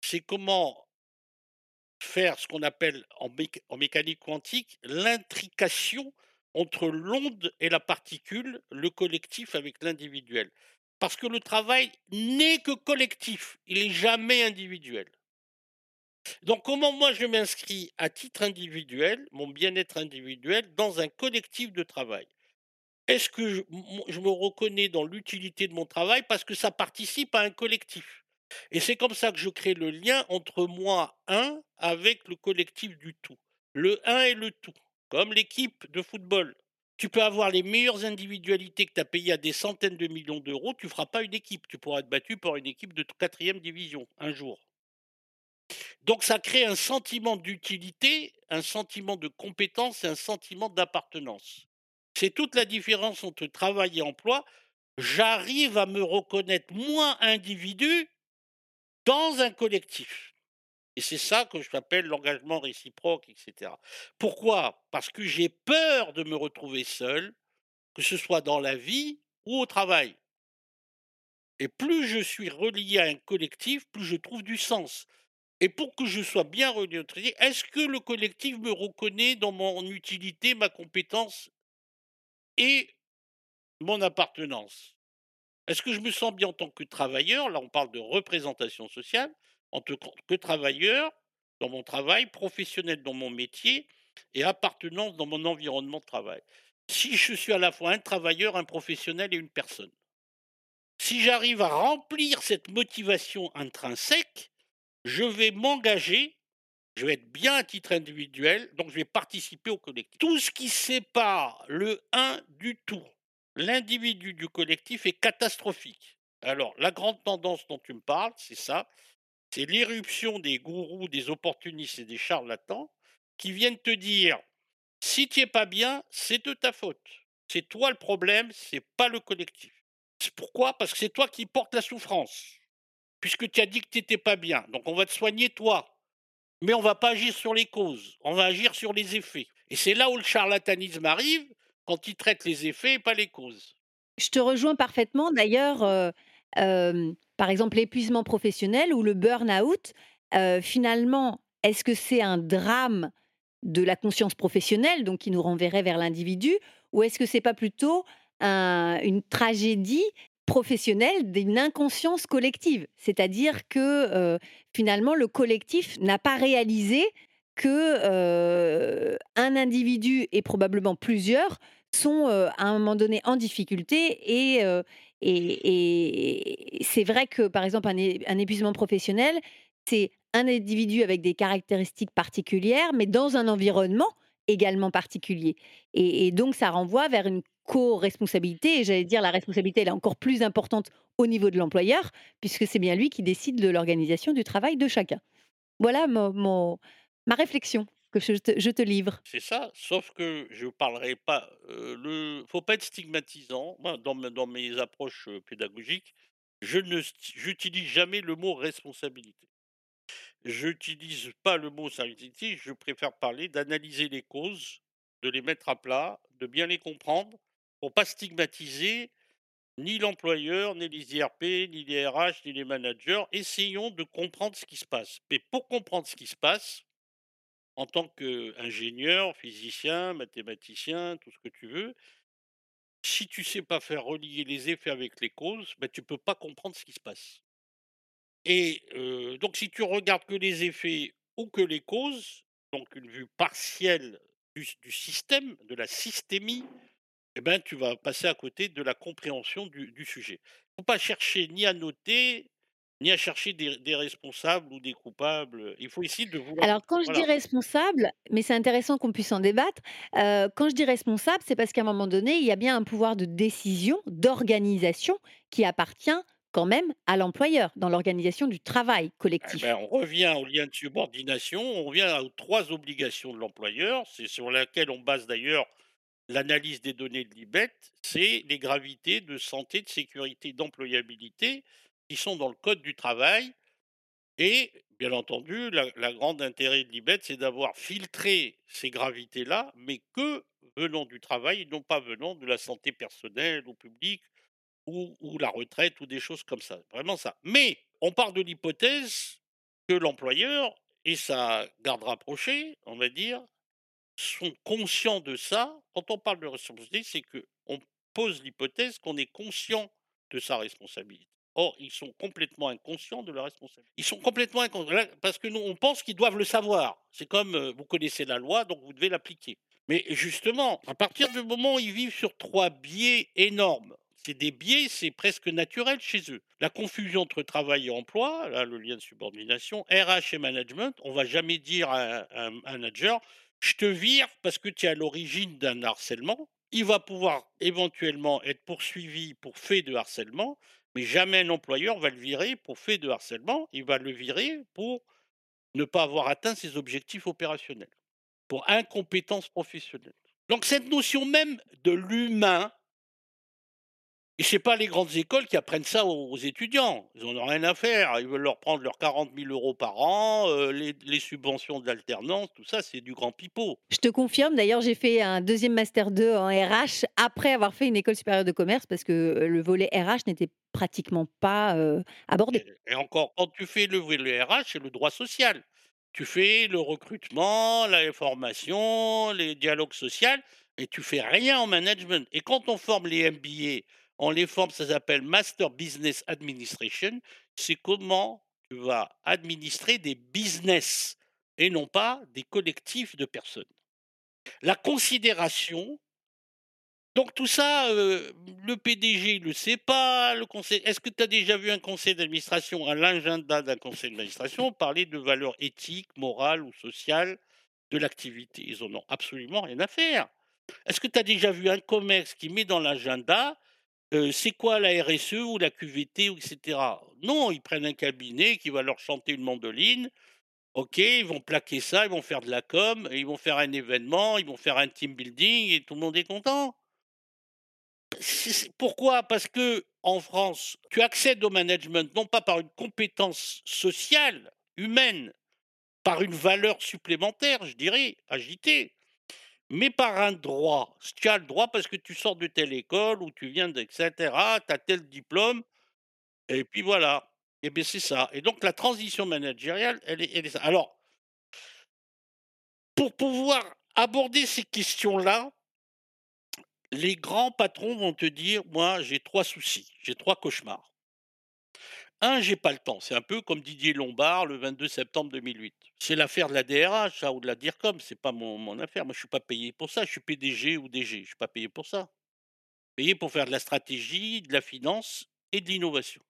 c'est comment faire ce qu'on appelle en méc en mécanique quantique, l'intrication entre l'onde et la particule, le collectif avec l'individuel. Parce que le travail n'est que collectif, il est jamais individuel. Donc comment moi je m'inscris à titre individuel, mon bien-être individuel, dans un collectif de travail? Est-ce que je me reconnais dans l'utilité de mon travail parce que ça participe à un collectif? Et c'est comme ça que je crée le lien entre moi, un, avec le collectif du tout. Le un et le tout, comme l'équipe de football. Tu peux avoir les meilleures individualités que tu as payées à des centaines de millions d'euros, tu feras pas une équipe. Tu pourras être battu par une équipe de 4e division, un jour. Donc ça crée un sentiment d'utilité, un sentiment de compétence et un sentiment d'appartenance. C'est toute la différence entre travail et emploi. J'arrive à me reconnaître, moi, individu, dans un collectif. Et c'est ça que j'appelle l'engagement réciproque et cetera. Pourquoi? Parce que j'ai peur de me retrouver seul, que ce soit dans la vie ou au travail. Et plus je suis relié à un collectif, plus je trouve du sens. Et pour que je sois bien reneutralisé, est-ce que le collectif me reconnaît dans mon utilité, ma compétence et mon appartenance? Est-ce que je me sens bien en tant que travailleur? Là, on parle de représentation sociale. En tant que travailleur, dans mon travail, professionnel dans mon métier et appartenance dans mon environnement de travail. Si je suis à la fois un travailleur, un professionnel et une personne. Si j'arrive à remplir cette motivation intrinsèque, je vais m'engager, je vais être bien à titre individuel, donc je vais participer au collectif. Tout ce qui sépare le un du tout, l'individu du collectif est catastrophique. Alors, la grande tendance dont tu me parles, c'est ça, c'est l'éruption des gourous, des opportunistes et des charlatans qui viennent te dire si tu n'es pas bien, c'est de ta faute. C'est toi le problème, c'est pas le collectif. Pourquoi? Parce que c'est toi qui portes la souffrance, puisque tu as dit que tu n'étais pas bien. Donc on va te soigner toi. Mais on va pas agir sur les causes, on va agir sur les effets. Et c'est là où le charlatanisme arrive, quand il traite les effets et pas les causes. Je te rejoins parfaitement. D'ailleurs, heu, hem, par exemple, l'épuisement professionnel ou le burn-out, heu, finalement, est-ce que c'est un drame de la conscience professionnelle, donc qui nous renverrait vers l'individu? Ou est-ce que c'est pas plutôt un une tragédie professionnelle d'une inconscience collective? C'est-à-dire que, heu, finalement, le collectif n'a pas réalisé que, heu, un individu et probablement plusieurs sont, heu, à un moment donné en difficulté et c'est vrai que, par exemple, un épuisement professionnel, c'est un individu avec des caractéristiques particulières, mais dans un environnement également particulier et donc ça renvoie vers une co-responsabilité et j'allais dire la responsabilité, elle est encore plus importante au niveau de l'employeur, puisque c'est bien lui qui décide de l'organisation du travail de chacun. Voilà ma réflexion que je te je livre. C'est ça, sauf que je parlerai pas, heu, le faut pas être stigmatisant. Moi, dans me dans mes approches, heu, pédagogiques, je ne st j'utilise jamais le mot responsabilité. J'utilise pas le mot responsabilité, je préfère parler d'analyser les causes, de les mettre à plat, de bien les comprendre, pour pas stigmatiser ni l'employeur, ni les IRP, ni les RH, ni les managers. Essayons de comprendre ce qui se passe. Mais pour comprendre ce qui se passe, en tant qu'ingénieur, physicien, mathématicien, tout ce que tu veux, si tu sais pas faire relier les effets avec les causes, bah, tu peux pas comprendre ce qui se passe. Et heu, donc si tu regardes que les effets ou que les causes, donc une vue partielle du système, de la systémie, et ben, tu vas passer à côté de la compréhension du du sujet. Faut pas chercher ni à noter, ni à chercher des des responsables ou des coupables, il faut essayer de vouloir Alors quand je dis responsable, mais c'est intéressant qu'on puisse en débattre, heu, quand je dis responsable, c'est parce qu'à un moment donné, il y a bien un pouvoir de décision, d'organisation qui appartient quand même à l'employeur, dans l'organisation du travail Eh ben, collectif. on revient au lien de subordination, on revient aux 3 obligations de l'employeur, c'est sur laquelle on base d'ailleurs l'analyse des données de l'IBET, c'est les gravités de santé, de sécurité, d'employabilité qui sont dans le code du travail et bien entendu, la la grande intérêt de l'IBET, c'est d'avoir filtré ces gravités-là, mais que venant du travail non pas venant de la santé personnelle ou publique ou ou la retraite ou des choses comme ça, vraiment ça. Mais on part de l'hypothèse que l'employeur et sa garde rapprochée, on va dire, sont conscients de ça. Quand on parle de responsabilité, c'est qu'on pose l'hypothèse qu'on est conscient de sa responsabilité. Or, ils sont complètement inconscients de leur responsabilité. Ils sont complètement inconscients parce que nous, on pense qu'ils doivent le savoir. C'est comme, heu, vous connaissez la loi, donc vous devez l'appliquer. Mais justement, à partir du moment où ils vivent sur 3 biais énormes, c'est des biais, c'est presque naturel chez eux. La confusion entre travail et emploi, là, le lien de subordination, RH et management, on va jamais dire à un manager: «Je te vire parce que tu es à l'origine d'un harcèlement». Il va pouvoir éventuellement être poursuivi pour fait de harcèlement, mais jamais un employeur va le virer pour fait de harcèlement. Il va le virer pour ne pas avoir atteint ses objectifs opérationnels, pour incompétence professionnelle. Donc cette notion même de l'humain Et c'est pas les grandes écoles qui apprennent ça aux aux étudiants. Ils en ont rien à faire. Ils veulent leur prendre leurs 40 000 € par an, heu, les les subventions d'alternance, tout ça, c'est du grand pipeau. Je te confirme, d'ailleurs, j'ai fait un 2e master 2 en RH après avoir fait une école supérieure de commerce parce que, heu, le volet RH n'était pratiquement pas, heu, abordé. Et et encore, quand tu fais le volet RH, c'est le droit social. Tu fais le recrutement, la formation, les dialogues social et tu fais rien en management. Et quand on forme les MBA, on les forme, ça s'appelle Master Business Administration. C'est comment tu vas administrer des business et non pas des collectifs de personnes. La considération donc tout ça, heu, le PDG, il le sait pas, le conseil est-ce que tu as déjà vu un conseil d'administration, à l'agenda d'un conseil d'administration, parler de valeurs éthiques, morales ou sociales de l'activité? Ils en ont absolument rien à faire. Est-ce que tu as déjà vu un commerce qui met dans l'agenda, c'est quoi la RSE ou la QVT ou et cetera? Non, ils prennent un cabinet qui va leur chanter une mandoline. OK, ils vont plaquer ça, ils vont faire de la com, ils vont faire un événement, ils vont faire un team building et tout le monde est content. Pourquoi? Parce qu'en France, tu accèdes au management non pas par une compétence sociale, humaine, par une valeur supplémentaire, je dirais, agitée, mais par un droit. Tu as le droit parce que tu sors de telle école ou tu viens de et cetera, tu as tel diplôme et puis voilà. Et beh, c'est ça. Et donc la transition managériale, elle est elle est ça. Alors pour pouvoir aborder ces questions-là les grands patrons vont te dire: «Moi, j'ai 3 soucis, j'ai 3 cauchemars». 1, j'ai pas le temps. C'est un peu comme Didier Lombard le 22 septembre 2008. C'est l'affaire de la DRH ça ou de la DIRCOM, c'est pas mon affaire. Moi, je suis pas payé pour ça. Je suis PDG ou DG, je suis pas payé pour ça. Payé pour faire de la stratégie, de la finance et de l'innovation.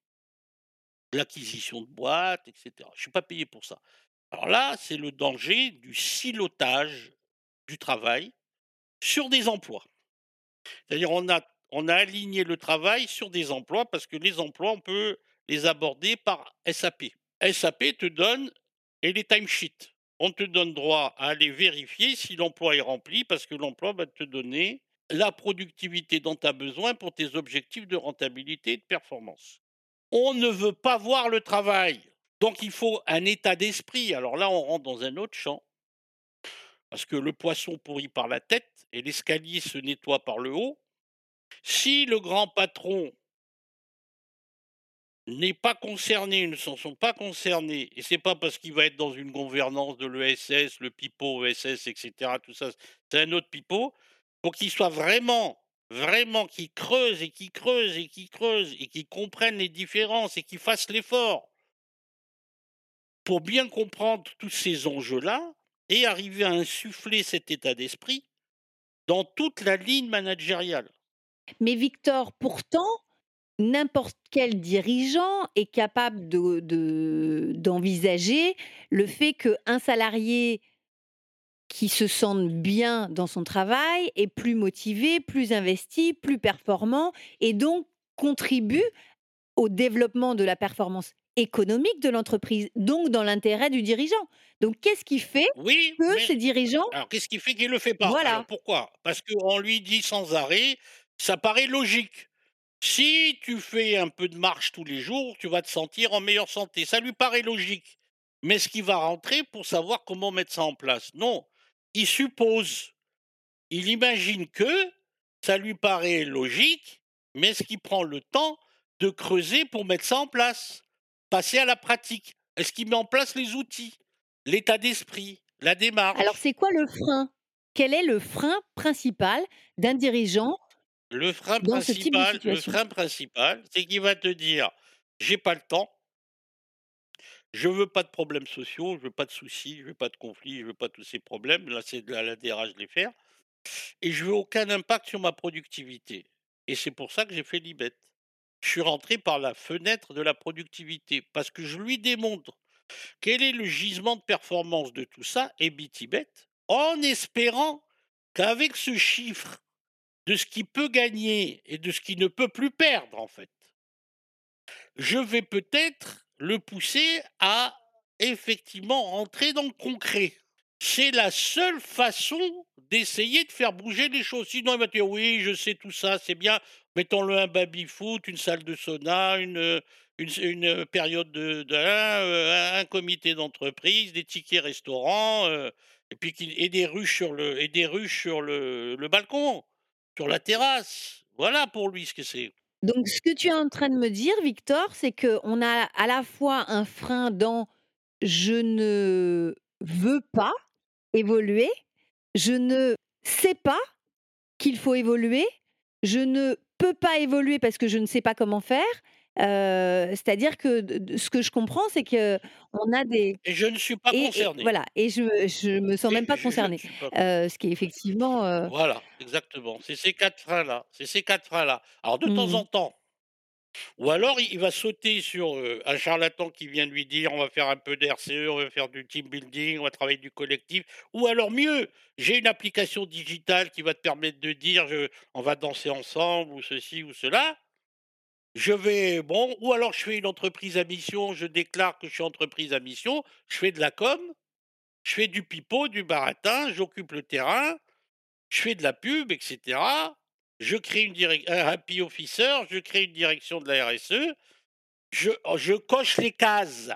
L'acquisition de boîtes et cetera. Je suis pas payé pour ça. Alors là, c'est le danger du silotage du travail sur des emplois. C'est-à-dire on a on a aligné le travail sur des emplois parce que les emplois, on peut les aborder par SAP. SAP te donne et les time-sheets. On te donne droit à aller vérifier si l'emploi est rempli parce que l'emploi va te donner la productivité dont tu as besoin pour tes objectifs de rentabilité et de performance. On ne veut pas voir le travail, donc il faut un état d'esprit. Alors là, on rentre dans un autre champ parce que le poisson pourrit par la tête et l'escalier se nettoie par le haut. Si le grand patron n'est pas concerné, ne s'en sont pas concernés et c'est pas parce qu'il va être dans une gouvernance de l'ESS, le pipeau ESS et cetera, tout ça, c'est un autre pipeau. Faut qu'il soit vraiment, vraiment qu'il creuse et qu'il creuse et qu'il creuse et qu'il comprenne les différences et qu'il fasse l'effort pour bien comprendre tous ces enjeux-là et arriver à insuffler cet état d'esprit dans toute la ligne managériale. Mais Victor, pourtant, n'importe quel dirigeant est capable de de d'envisager le fait qu'un salarié qui se sente bien dans son travail est plus motivé, plus investi, plus performant et donc contribue au développement de la performance économique de l'entreprise, donc dans l'intérêt du dirigeant. Donc qu'est-ce qui fait Oui, que mais ces dirigeants alors qu'est-ce qui fait qu'il le fait pas? Alors voilà. pourquoi? Parce qu'on lui dit sans arrêt, ça paraît logique. Si tu fais un peu de marche tous les jours, tu vas te sentir en meilleure santé. Ça lui paraît logique. Mais est-ce qu'il va rentrer pour savoir comment mettre ça en place? Non. Il suppose, il imagine que ça lui paraît logique, mais est-ce qu'il prend le temps de creuser pour mettre ça en place? Passer à la pratique? Est-ce qu'il met en place les outils, l'état d'esprit, la Alors démarche? c'est quoi le frein? Quel est le frein principal d'un dirigeant Le frein dans ce type de principal le situation? frein principal, c'est qu'il va te dire: «J'ai pas le temps» «je veux pas de problèmes sociaux, je veux pas de soucis, je veux pas de conflits, je veux pas tous ces problèmes». Là, c'est de à la DRH de les faire «et je veux aucun impact sur ma productivité et c'est pour ça que j'ai fait l'IBET». Je suis rentré par la fenêtre de la productivité parce que je lui démontre quel est le gisement de performance de tout ça et BTBet, en espérant qu'avec ce chiffre de ce qu'il peut gagner et de ce qu'il ne peut plus perdre, en fait je vais peut-être le pousser à effectivement rentrer dans le concret. C'est la seule façon d'essayer de faire bouger les choses. Sinon, il va dire: «Oui, je sais tout ça, c'est bien, Mettons-le un baby-foot, une salle de sauna, une, heu, une heu, période de heu, un un comité d'entreprise, des tickets restaurants, et puis et des ruches sur le et des ruches sur le le balcon, sur la terrasse. Voilà pour lui ce que c'est. Donc ce que tu es en train de me dire, Victor, c'est qu'on a à la fois un frein dans «je ne veux pas évoluer», «je ne sais pas qu'il faut évoluer», «je ne peux pas évoluer parce que je ne sais pas comment faire». Heu, c'est-à-dire que de de ce que je comprends, c'est qu'on a des Et je ne suis pas et et concerné voilà et je je me sens et même pas je je ne concernée. suis pas Heu, ce qui est effectivement, heu voilà, exactement. C'est ces 4 freins-là, c'est ces 4 freins-là. Alors de temps mmh en temps Ou alors il va sauter sur, heu, un charlatan qui vient lui dire: «On va faire un peu d'RCE, on va faire du team building, on va travailler du collectif». Ou alors mieux, j'ai une application digitale qui va te permettre de dire: «Je on va danser ensemble» ou ceci ou cela. Je vais bon, ou alors je fais une entreprise à mission, je déclare que je suis entreprise à mission, je fais de la com, je fais du pipeau, du baratin, j'occupe le terrain, je fais de la pub et cetera. Je crée une un happy officer, je crée une direction de la RSE. Je oh, je coche les cases,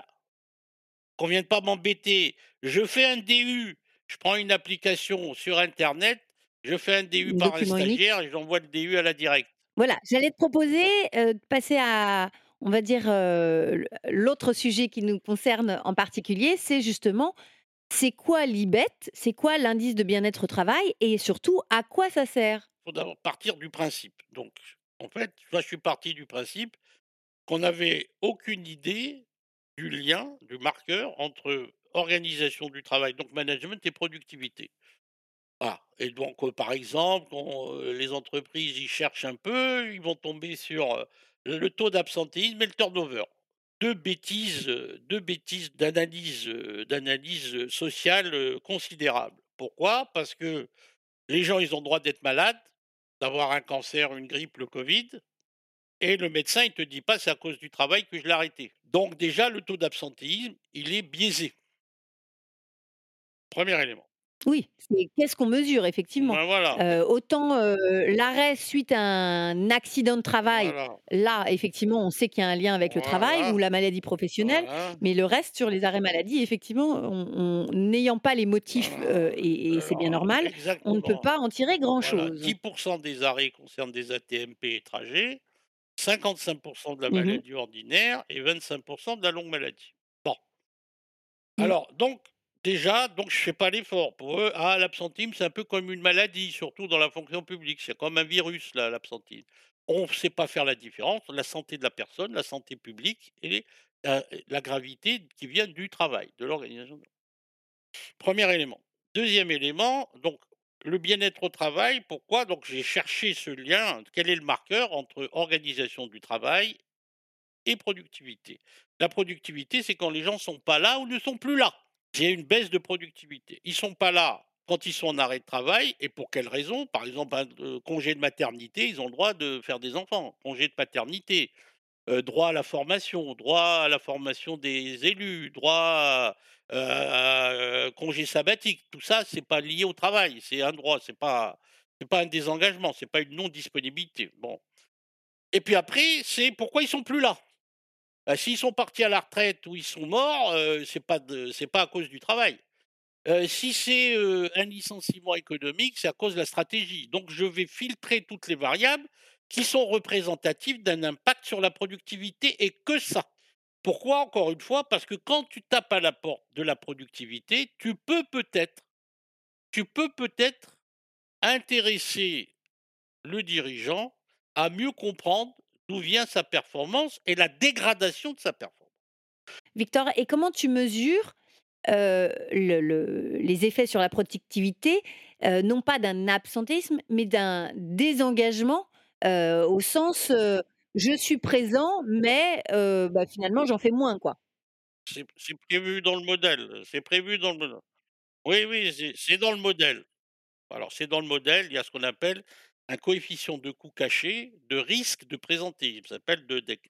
qu'on vienne pas m'embêter. Je fais un DU, je prends une application sur internet, je fais un DU par un unique. stagiaire et j'envoie le DU à la directe. Voilà, j'allais te proposer, heu, de passer à, on va dire, heu, l l'autre sujet qui nous concerne en particulier, c'est justement, c'est quoi l'IBET? C'est quoi l'indice de bien-être au travail? Et surtout, à quoi ça sert? Il Faut d'abord partir du principe. Donc en fait, moi je suis parti du principe qu'on n'avait aucune idée du lien, du marqueur entre organisation du travail, donc management et productivité. Ah et donc, heu, par exemple, heu, les entreprises, y cherchent un peu, ils vont tomber sur, heu, le taux d'absentéisme et le turnover. 2 bêtises, heu, 2 bêtises d'analyse, d'analyse, sociale, heu, considérables. Pourquoi? Parce que les gens, ils ont le droit d'être malades, d'avoir un cancer, une grippe, le covid et le médecin, il te dit pas: «C'est à cause du travail que je l'ai arrêté». Donc déjà, le taux d'absentéisme, il est biaisé. Premier élément. Oui, c'est qu'est-ce qu'on mesure effectivement? Voilà, Heu, autant, heu, l'arrêt suite à un accident de travail, voilà, là, effectivement, on sait qu'il y a un lien avec le travail voilà, ou la maladie professionnelle, voilà. mais le reste sur les arrêts maladie, effectivement, on on n'ayant pas les motifs, heu, et et c'est bien alors normal, on ne peut exactement. pas en tirer Voilà, grand-chose. 10% des arrêts concernent des AT-MP et trajets, 55% de la Mmh mh. maladie ordinaire et 25% de la longue maladie. Bon, Mmh. alors donc déjà, donc je fais pas l'effort. Pour eux, ah l'absentéisme, c'est un peu comme une maladie, surtout dans la fonction publique, c'est comme un virus là, l'absentéisme. On ne sait pas faire la différence, la santé de la personne, la santé publique et la la gravité qui vient du travail, de l'organisation. Premier élément. Deuxième élément, donc le bien-être au travail, pourquoi? Donc j'ai cherché ce lien, quel est le marqueur entre organisation du travail et productivité? La productivité, c'est quand les gens sont pas là ou ne sont plus là. J'ai une baisse de productivité. Ils sont pas là quand ils sont en arrêt de travail et pour quelles raisons? Par exemple, heu, congé de maternité, ils ont le droit de faire des enfants. Congé de paternité, Heu, droit à la formation, droit à la formation des élus, droit à, heu, congé sabbatique. Tout ça, c'est pas lié au travail, c'est un droit, c'est pas pas un désengagement, c'est pas une non-disponibilité. Bon et puis après, c'est pourquoi ils sont plus là? Bah, s'ils sont partis à la retraite ou ils sont morts, heu, c'est pas pas à cause du travail. Heu, si c'est, heu, un licenciement économique, c'est à cause de la stratégie. Donc je vais filtrer toutes les variables qui sont représentatives d'un impact sur la productivité et que ça. Pourquoi? Encore une fois, parce que quand tu tapes à la porte de la productivité, tu peux peut-être tu peux peut-être intéresser le dirigeant à mieux comprendre d'où vient sa performance et la dégradation de sa performance. Victor et comment tu mesures, heu, le le les effets sur la productivité, non pas d'un absentéisme, mais d'un désengagement, au sens, je suis présent, mais bah, finalement j'en fais moins, quoi? C'est prévu dans le modèle, c'est prévu dans le modèle. Oui, oui, c'est dans le modèle. Alors, c'est dans le modèle, il y a ce qu'on appelle un coefficient de coût caché de risque de présentéisme. Ça s'appelle.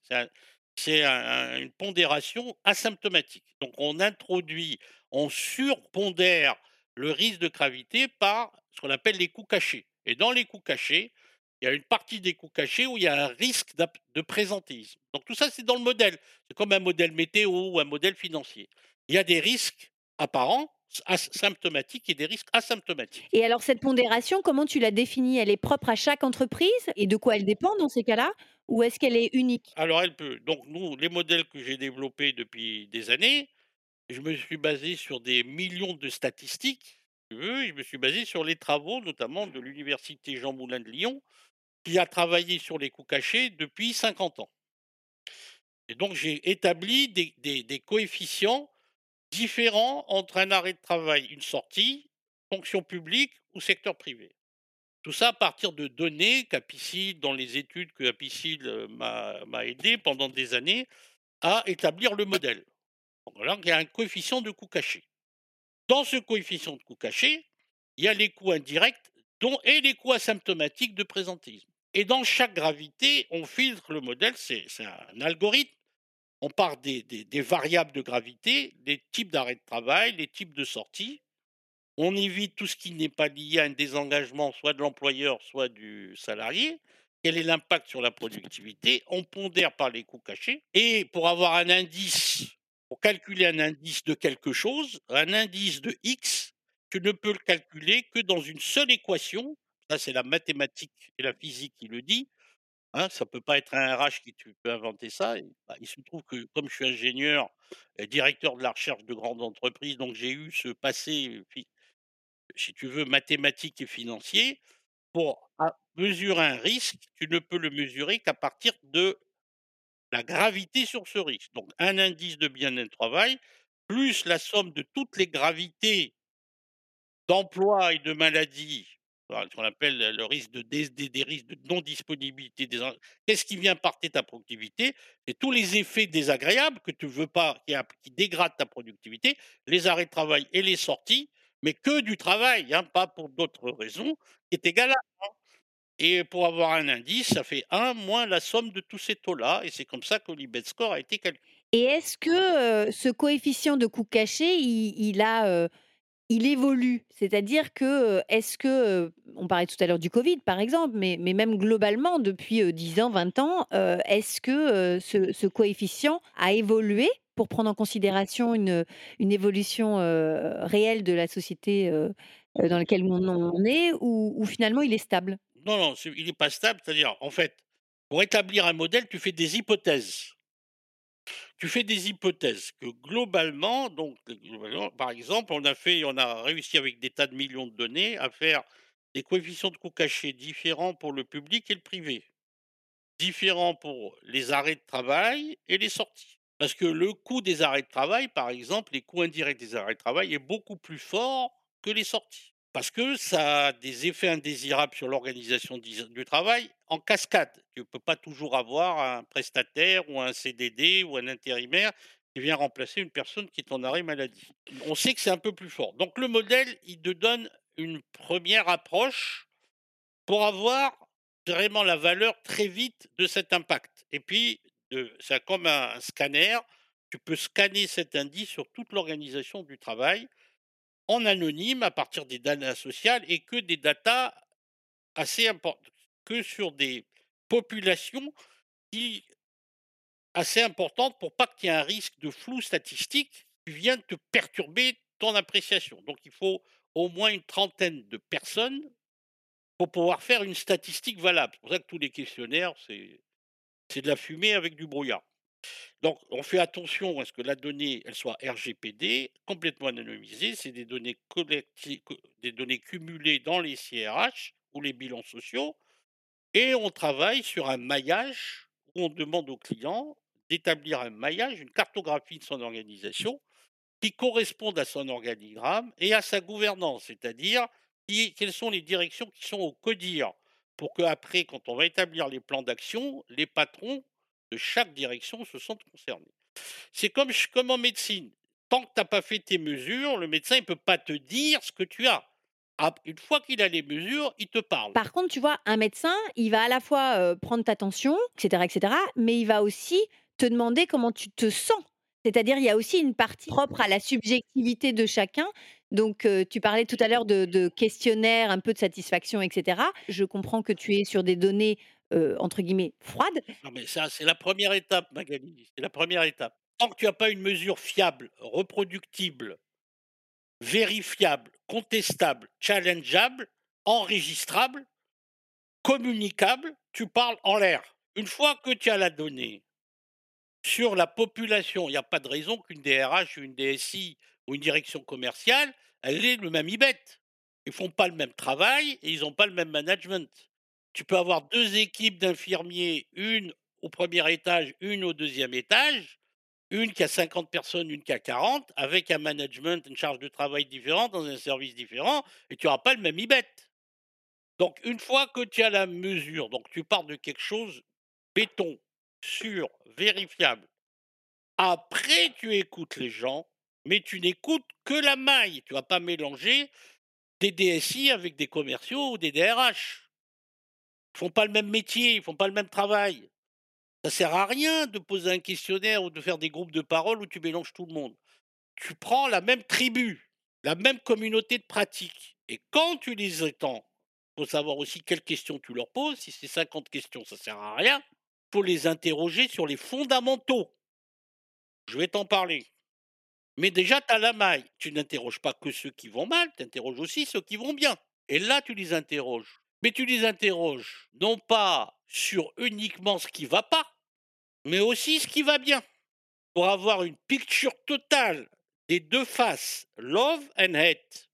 C'est un c'est un un une pondération asymptomatique. Donc on introduit, on surpondère le risque de gravité par ce qu'on appelle les coûts cachés et dans les coûts cachés, il y a une partie des coûts cachés où il y a un risque de présentéisme. Donc tout ça, c'est dans le modèle. C'est comme un modèle météo ou un modèle financier. Il y a des risques apparents, symptomatiques et des risques asymptomatiques. Et alors cette pondération, comment tu la définis? Elle est propre à chaque entreprise? Et de quoi elle dépend dans ces cas-là? Ou est-ce qu'elle est unique? Alors elle peut donc nous, les modèles que j'ai développés depuis des années, je me suis basé sur des millions de statistiques, si tu veux, je me suis basé sur les travaux, notamment de l'université Jean Moulin de Lyon, qui a travaillé sur les coûts cachés depuis 50 ans. Et donc j'ai établi des des des coefficients différents entre un arrêt de travail, une sortie, fonction publique ou secteur privé. Tout ça à partir de données qu'Apicil, dans les études que Apicil euh, m'a aidé pendant des années à établir le modèle. Donc voilà, il y a un coefficient de coût caché. Dans ce coefficient de coût caché, il y a les coûts indirects et les coûts asymptomatiques de présentéisme. Et dans chaque gravité, on filtre le modèle, c'est un algorithme. On part des, des- des variables de gravité, des types d'arrêt de travail, les types de sortie. On évite tout ce qui n'est pas lié à un désengagement, soit de l'employeur, soit du salarié. Quel est l'impact sur la productivité? On pondère par les coûts cachés. Et pour avoir un indice, pour calculer un indice de quelque chose, un indice de X, tu ne peux le calculer que dans une seule équation. Ça, c'est la mathématique et la physique qui le dit. Hein, ça peut pas être un RH qui tu peux inventer ça. Bah, il se trouve que comme je suis ingénieur et directeur de la recherche de grandes entreprises, donc j'ai eu ce passé, si tu veux, mathématique et financier. Pour mesurer un risque, tu ne peux le mesurer qu'à partir de la gravité sur ce risque. Donc un indice de bien-être travail, plus la somme de toutes les gravités d'emploi et de maladie, voilà, ce qu'on appelle le risque de non-disponibilité des qu'est-ce qui vient partir ta productivité? Et tous les effets désagréables que tu veux pas, qui, dégradent ta productivité, les arrêts de travail et les sorties, mais que du travail, hein, pas pour d'autres raisons, qui est égal à et pour avoir un indice, ça fait un moins la somme de tous ces taux-là, et c'est comme ça que l'IBET score a été calculé. Et est-ce que, ce coefficient de coût caché, il a, il évolue? C'est-à-dire que, est-ce que, on parlait tout à l'heure du covid par exemple, mais même globalement depuis, heu, 10 ans, 20 ans, est-ce que, ce coefficient a évolué pour prendre en considération une, une évolution, réelle de la société, dans laquelle on on est ou finalement il est stable? Non, non, il n'est pas stable, c'est-à-dire, en fait, pour établir un modèle, tu fais des hypothèses. Tu fais des hypothèses que globalement, donc par exemple, on a fait, on a réussi avec des tas de millions de données à faire des coefficients de coût cachés différents pour le public et le privé, différents pour les arrêts de travail et les sorties. Parce que le coût des arrêts de travail, par exemple, les coûts indirects des arrêts de travail est beaucoup plus fort que les sorties. Parce que ça a des effets indésirables sur l'organisation du travail en cascade. Tu ne peux pas toujours avoir un prestataire ou un CDD ou un intérimaire qui vient remplacer une personne qui est en arrêt maladie. On sait que c'est un peu plus fort. Donc le modèle, il te donne une première approche pour avoir vraiment la valeur très vite de cet impact. Et puis, c'est comme un scanner, tu peux scanner cet indice sur toute l'organisation du travail en anonyme à partir des données sociales et que des datas assez importantes, que sur des populations assez importantes pour pas qu'il y ait un risque de flou statistique qui vienne te perturber ton appréciation. Donc il faut au moins une trentaine de personnes pour pouvoir faire une statistique valable. C'est pour ça que tous les questionnaires, c'est de la fumée avec du brouillard. Donc, on fait attention à ce que la donnée, elle soit RGPD, complètement anonymisée. C'est des données des données cumulées dans les CRH ou les bilans sociaux. Et on travaille sur un maillage où on demande au client d'établir un maillage, une cartographie de son organisation qui corresponde à son organigramme et à sa gouvernance, c'est-à-dire quelles sont les directions qui sont au CODIR, pour qu'après, quand on va établir les plans d'action, les patrons de chaque direction se sentent concernés. C'est comme, en médecine. Tant que tu n'as pas fait tes mesures, le médecin ne peut pas te dire ce que tu as. Ap- Une fois qu'il a les mesures, il te parle. Par contre, tu vois, un médecin, il va à la fois, prendre ta tension, et cetera, et cetera, mais il va aussi te demander comment tu te sens. C'est-à-dire, il y a aussi une partie propre à la subjectivité de chacun. Donc, tu parlais tout à l'heure de de questionnaires, un peu de satisfaction et cetera. Je comprends que tu es sur des données, heu, entre guillemets «froides». Non, mais ça, c'est la première étape, Magali, c'est la première étape. Tant que tu as pas une mesure fiable, reproductible, vérifiable, contestable, challengeable, enregistrable, communicable, tu parles en l'air. Une fois que tu as la donnée sur la population, il n'y a pas de raison qu'une DRH, une DSI ou une direction commerciale, elle ait le même IBET. Ils font pas le même travail et ils n'ont pas le même management. Tu peux avoir 2 équipes d'infirmiers, une au premier étage, une au deuxième étage, une qui a 50 personnes, une qui a 40, avec un management, une charge de travail différente, dans un service différent, et tu n'auras pas le même IBET. Donc une fois que tu as la mesure, donc tu pars de quelque chose béton, sûr, vérifiable. Après, tu écoutes les gens, mais tu n'écoutes que la maille. Tu vas pas mélanger des DSI avec des commerciaux ou des DRH. Ils font pas le même métier, ils font pas le même travail. Ça sert à rien de poser un questionnaire ou de faire des groupes de parole où tu mélanges tout le monde. Tu prends la même tribu, la même communauté de pratique. Et quand tu les étends, faut savoir aussi quelles questions tu leur poses. Si c'est 50 questions, ça sert à rien. faut les interroger sur les fondamentaux. Je vais t'en parler. Mais déjà, tu as la maille. Tu n'interroges pas que ceux qui vont mal, tu interroges aussi ceux qui vont bien. Et là, tu les interroges. Mais tu les interroges non pas sur uniquement ce qui va pas, mais aussi ce qui va bien. Pour avoir une picture totale des deux faces, love and hate,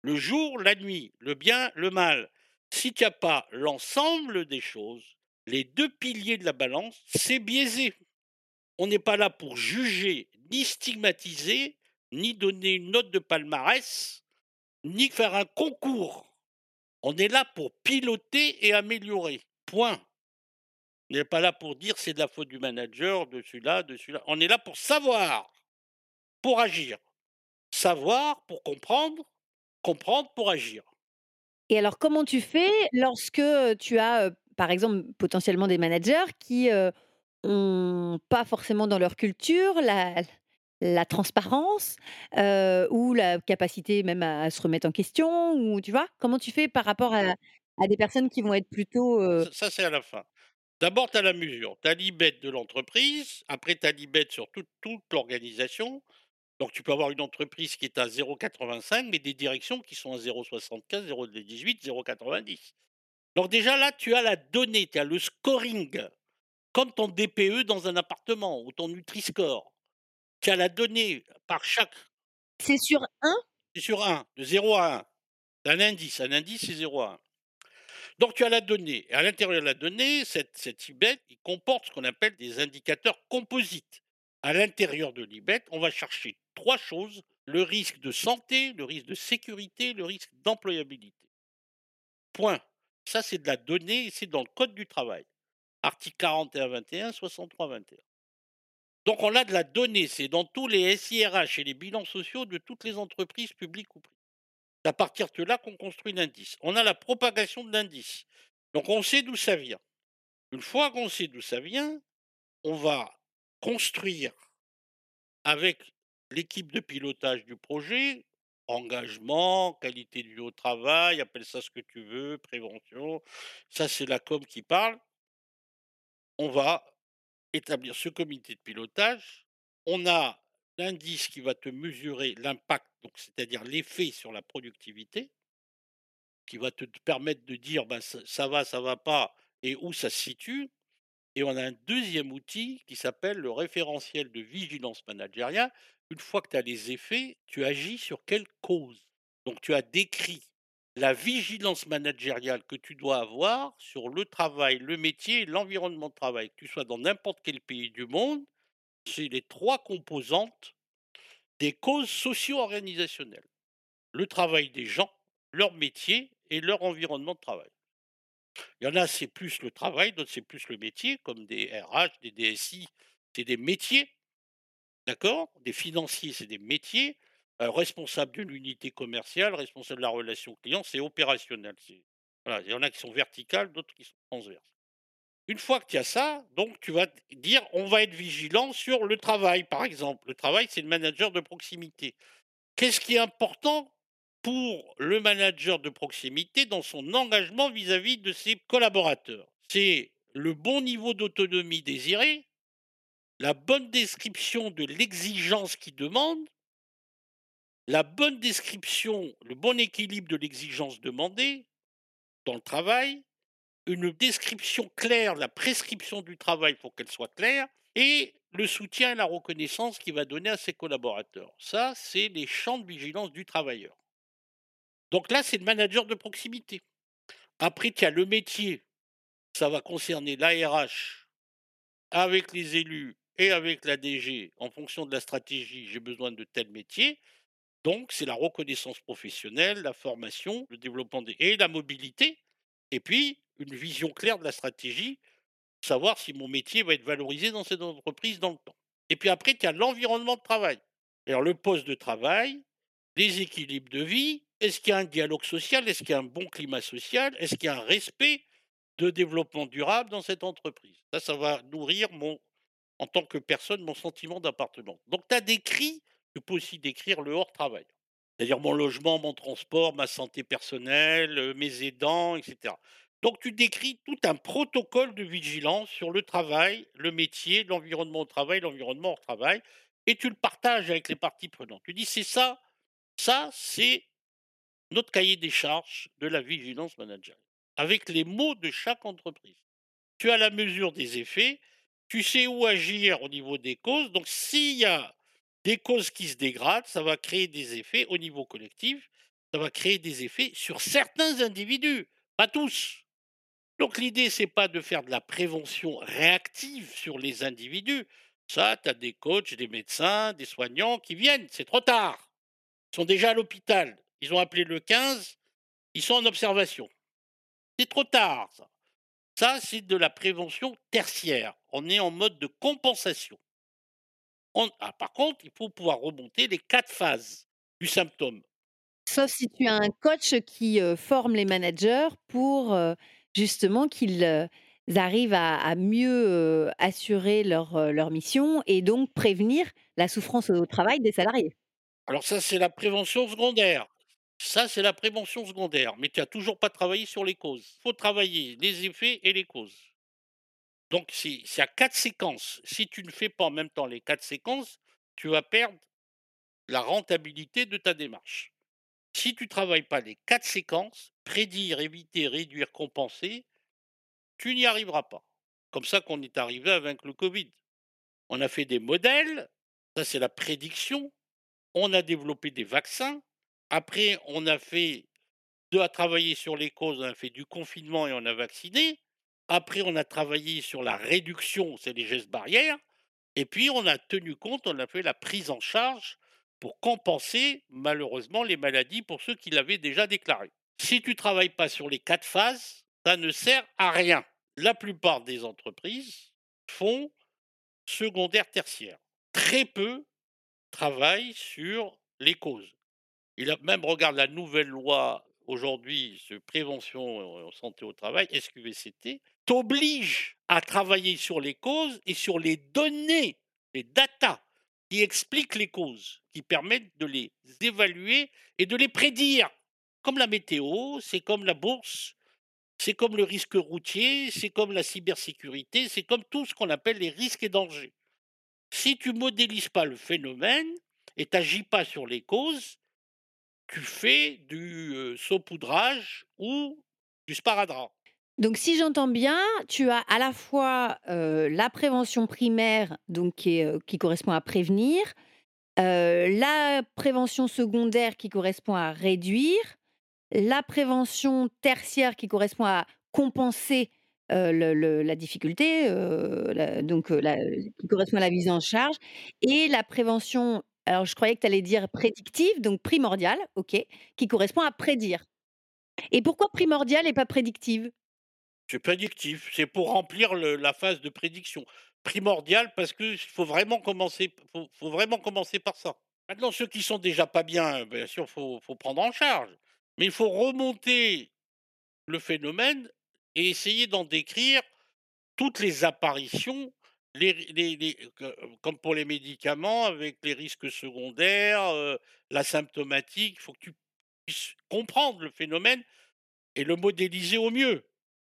le jour, la nuit, le bien, le mal. Si tu n'as pas l'ensemble des choses, les deux piliers de la balance, c'est biaisé. On n'est pas là pour juger, ni stigmatiser, ni donner une note de palmarès, ni faire un concours. On est là pour piloter et améliorer. Point. On n'est pas là pour dire c'est de la faute du manager, de celui-là, de celui-là. On est là pour savoir, pour agir. Savoir pour comprendre, comprendre pour agir. Et alors, comment tu fais lorsque, tu as, heu, par exemple, potentiellement des managers qui, heu, ont pas forcément dans leur culture la la transparence, ou la capacité même à à se remettre en question ou tu vois? Comment tu fais par rapport à à des personnes qui vont être plutôt, Ça, ça, c'est à la fin. D'abord, tu as la mesure. Tu as l'IBET de l'entreprise. Après, tu as l'IBET sur toute, toute l'organisation. Donc, tu peux avoir une entreprise qui est à 0,85, mais des directions qui sont à 0,75, 0,18, 0,90. Donc, déjà là, tu as la donnée, tu as le scoring, comme ton DPE dans un appartement ou ton Nutri-Score. Tu as la donnée par chaque. c'est sur un? C'est sur 1, de 0 à 1. Un indice. Un indice, c'est 0 à 1. Donc, tu as la donnée. Et à l'intérieur de la donnée, cette, cette IBET, il comporte ce qu'on appelle des indicateurs composites. À l'intérieur de l'IBET, on va chercher trois choses le risque de santé, le risque de sécurité, le risque d'employabilité. Point. Ça, c'est de la donnée, c'est dans le Code du travail. Article 41-21, 63-21. Donc, on a de la donnée, c'est dans tous les SIRH et les bilans sociaux de toutes les entreprises publiques ou privées. C'est à partir de là qu'on construit l'indice. On a la propagation de l'indice. Donc, on sait d'où ça vient. Une fois qu'on sait d'où ça vient, on va construire avec l'équipe de pilotage du projet, engagement, qualité vie au travail, appelle ça ce que tu veux, prévention, ça c'est la com qui parle. On va établir ce comité de pilotage. On a l'indice qui va te mesurer l'impact, donc c'est-à-dire l'effet sur la productivité, qui va te permettre de dire ben, ça, ça va, ça va pas, et où ça se situe. Et on a un deuxième outil qui s'appelle le référentiel de vigilance managériale. Une fois que tu as les effets, tu agis sur quelle cause? Donc tu as décrit la vigilance managériale que tu dois avoir sur le travail, le métier l'environnement de travail. Que tu sois dans n'importe quel pays du monde, c'est les trois composantes des causes socio-organisationnelles. Le travail des gens, leur métier et leur environnement de travail. Il y en a, c'est plus le travail, d'autres, c'est plus le métier, comme des RH, des DSI, c'est des métiers. D'accord? Des financiers, c'est des métiers. Euh, responsable de l'unité commerciale, responsable de la relation client, c'est opérationnel. il y en a qui sont verticales, d'autres qui sont transverses. Une fois que tu as ça, donc tu vas dire on va être vigilant sur le travail, par exemple. Le travail, c'est le manager de proximité. Qu'est-ce qui est important pour le manager de proximité dans son engagement vis-à-vis de ses collaborateurs? C'est le bon niveau d'autonomie désiré, la bonne description de l'exigence qu'il demande, la bonne description, le bon équilibre de l'exigence demandée dans le travail, une description claire, la prescription du travail pour qu'elle soit claire, et le soutien et la reconnaissance qu'il va donner à ses collaborateurs. Ça, c'est les champs de vigilance du travailleur. Donc là, c'est le manager de proximité. Après, tu as le métier. Ça va concerner l'ARH avec les élus et avec la DG en fonction de la stratégie. J'ai besoin de tel métier. Donc, c'est la reconnaissance professionnelle, la formation, le développement des... et la mobilité. Et puis, une vision claire de la stratégie, savoir si mon métier va être valorisé dans cette entreprise dans le temps. Et puis après, tu as l'environnement de travail. Alors, le poste de travail, les équilibres de vie, est-ce qu'il y a un dialogue social, est-ce qu'il y a un bon climat social, est-ce qu'il y a un respect de développement durable dans cette entreprise? Ça, ça va nourrir mon, en tant que personne mon sentiment d'appartenance. Donc, tu as décrit, tu peux aussi décrire le hors-travail. C'est-à-dire mon logement, mon transport, ma santé personnelle, euh, mes aidants, etc. Donc, tu décris tout un protocole de vigilance sur le travail, le métier, l'environnement au travail, l'environnement hors travail, et tu le partages avec les parties prenantes. Tu dis, c'est ça, ça, c'est notre cahier des charges de la vigilance managériale, avec les mots de chaque entreprise. Tu as la mesure des effets, tu sais où agir au niveau des causes. Donc, s'il y a des causes qui se dégradent, ça va créer des effets au niveau collectif, ça va créer des effets sur certains individus, pas tous. Donc l'idée, c'est pas de faire de la prévention réactive sur les individus. Ça, tu as des coachs, des médecins, des soignants qui viennent, c'est trop tard. Ils sont déjà à l'hôpital, ils ont appelé le 15, ils sont en observation. C'est trop tard, ça. Ça, c'est de la prévention tertiaire. On est en mode de compensation. Ah, par contre, il faut pouvoir remonter les quatre phases du symptôme. Sauf si tu as un coach qui forme les managers pour justement qu'ils arrivent à, mieux assurer leur, leur mission et donc prévenir la souffrance au travail des salariés. Alors ça, c'est la prévention secondaire. Ça, c'est la prévention secondaire. Mais tu n'as toujours pas travaillé sur les causes. Il faut travailler les effets et les causes. Donc, c'est à quatre séquences. Si tu ne fais pas en même temps les quatre séquences, tu vas perdre la rentabilité de ta démarche. Si tu ne travailles pas les quatre séquences, prédire, éviter, réduire, compenser, tu n'y arriveras pas. Comme ça qu'on est arrivé avec le Covid. On a fait des modèles, ça c'est la prédiction, on a développé des vaccins, après on a fait de à travailler sur les causes, on a fait du confinement et on a vacciné, après on a travaillé sur la réduction, c'est les gestes barrières, et puis on a tenu compte, on a fait la prise en charge pour compenser malheureusement les maladies pour ceux qui l'avaient déjà déclaré. Si tu ne travailles pas sur les quatre phases, ça ne sert à rien. La plupart des entreprises font secondaire, tertiaire. Très peu travaillent sur les causes. Il a même regarde la nouvelle loi aujourd'hui sur prévention en santé au travail, SQVCT, t'oblige à travailler sur les causes et sur les données, les datas qui expliquent les causes, qui permettent de les évaluer et de les prédire. Comme la météo, c'est comme la bourse, c'est comme le risque routier, c'est comme la cybersécurité, c'est comme tout ce qu'on appelle les risques et dangers. Si tu modélises pas le phénomène et t'agis pas sur les causes, tu fais du saupoudrage ou du sparadrap. Donc, si j'entends bien, tu as à la fois la prévention primaire, donc qui, qui correspond à prévenir, la prévention secondaire qui correspond à réduire, la prévention tertiaire qui correspond à compenser la difficulté, donc qui correspond à la mise en charge, et la prévention, alors je croyais que tu allais dire prédictive, donc primordiale, ok, qui correspond à prédire. Et pourquoi primordiale et pas prédictive? C'est prédictif, c'est pour remplir la phase de prédiction. Primordial parce qu'il faut vraiment commencer, faut, vraiment commencer par ça. Maintenant, ceux qui sont déjà pas bien, bien sûr, faut, faut prendre en charge. Mais il faut remonter le phénomène et essayer d'en décrire toutes les apparitions Que comme pour les médicaments avec les risques secondaires, heu, la symptomatique, il faut que tu puisses comprendre le phénomène et le modéliser au mieux.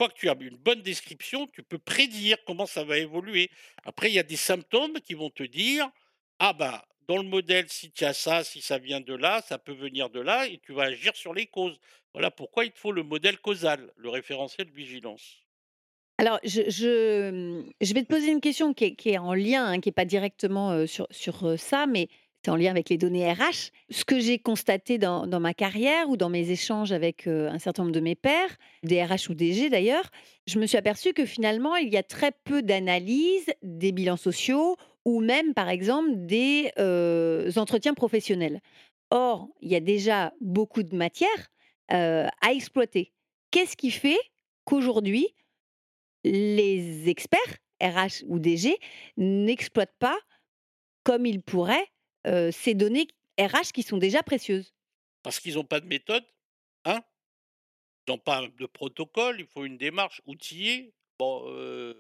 Une que tu as une bonne description, tu peux prédire comment ça va évoluer. Après, il y a des symptômes qui vont te dire: «Ah bah, dans le modèle, si tu as ça, si ça vient de là, ça peut venir de là» et tu vas agir sur les causes. Voilà pourquoi il te faut le modèle causal, le référentiel de vigilance. Alors, je vais te poser une question qui est en lien, hein, qui est pas directement, sur ça, mais c'est en lien avec les données RH. Ce que j'ai constaté dans ma carrière ou dans mes échanges avec, un certain nombre de mes pairs, des RH ou DG d'ailleurs, je me suis aperçue que finalement, il y a très peu d'analyse des bilans sociaux ou même, par exemple, des, entretiens professionnels. Or, il y a déjà beaucoup de matière, à exploiter. Qu'est-ce qui fait qu'aujourd'hui, les experts RH ou DG n'exploitent pas comme ils pourraient, ces données RH qui sont déjà précieuses. Parce qu'ils ont pas de méthode, hein? Ils ont pas de protocole, il faut une démarche outillée. Bon,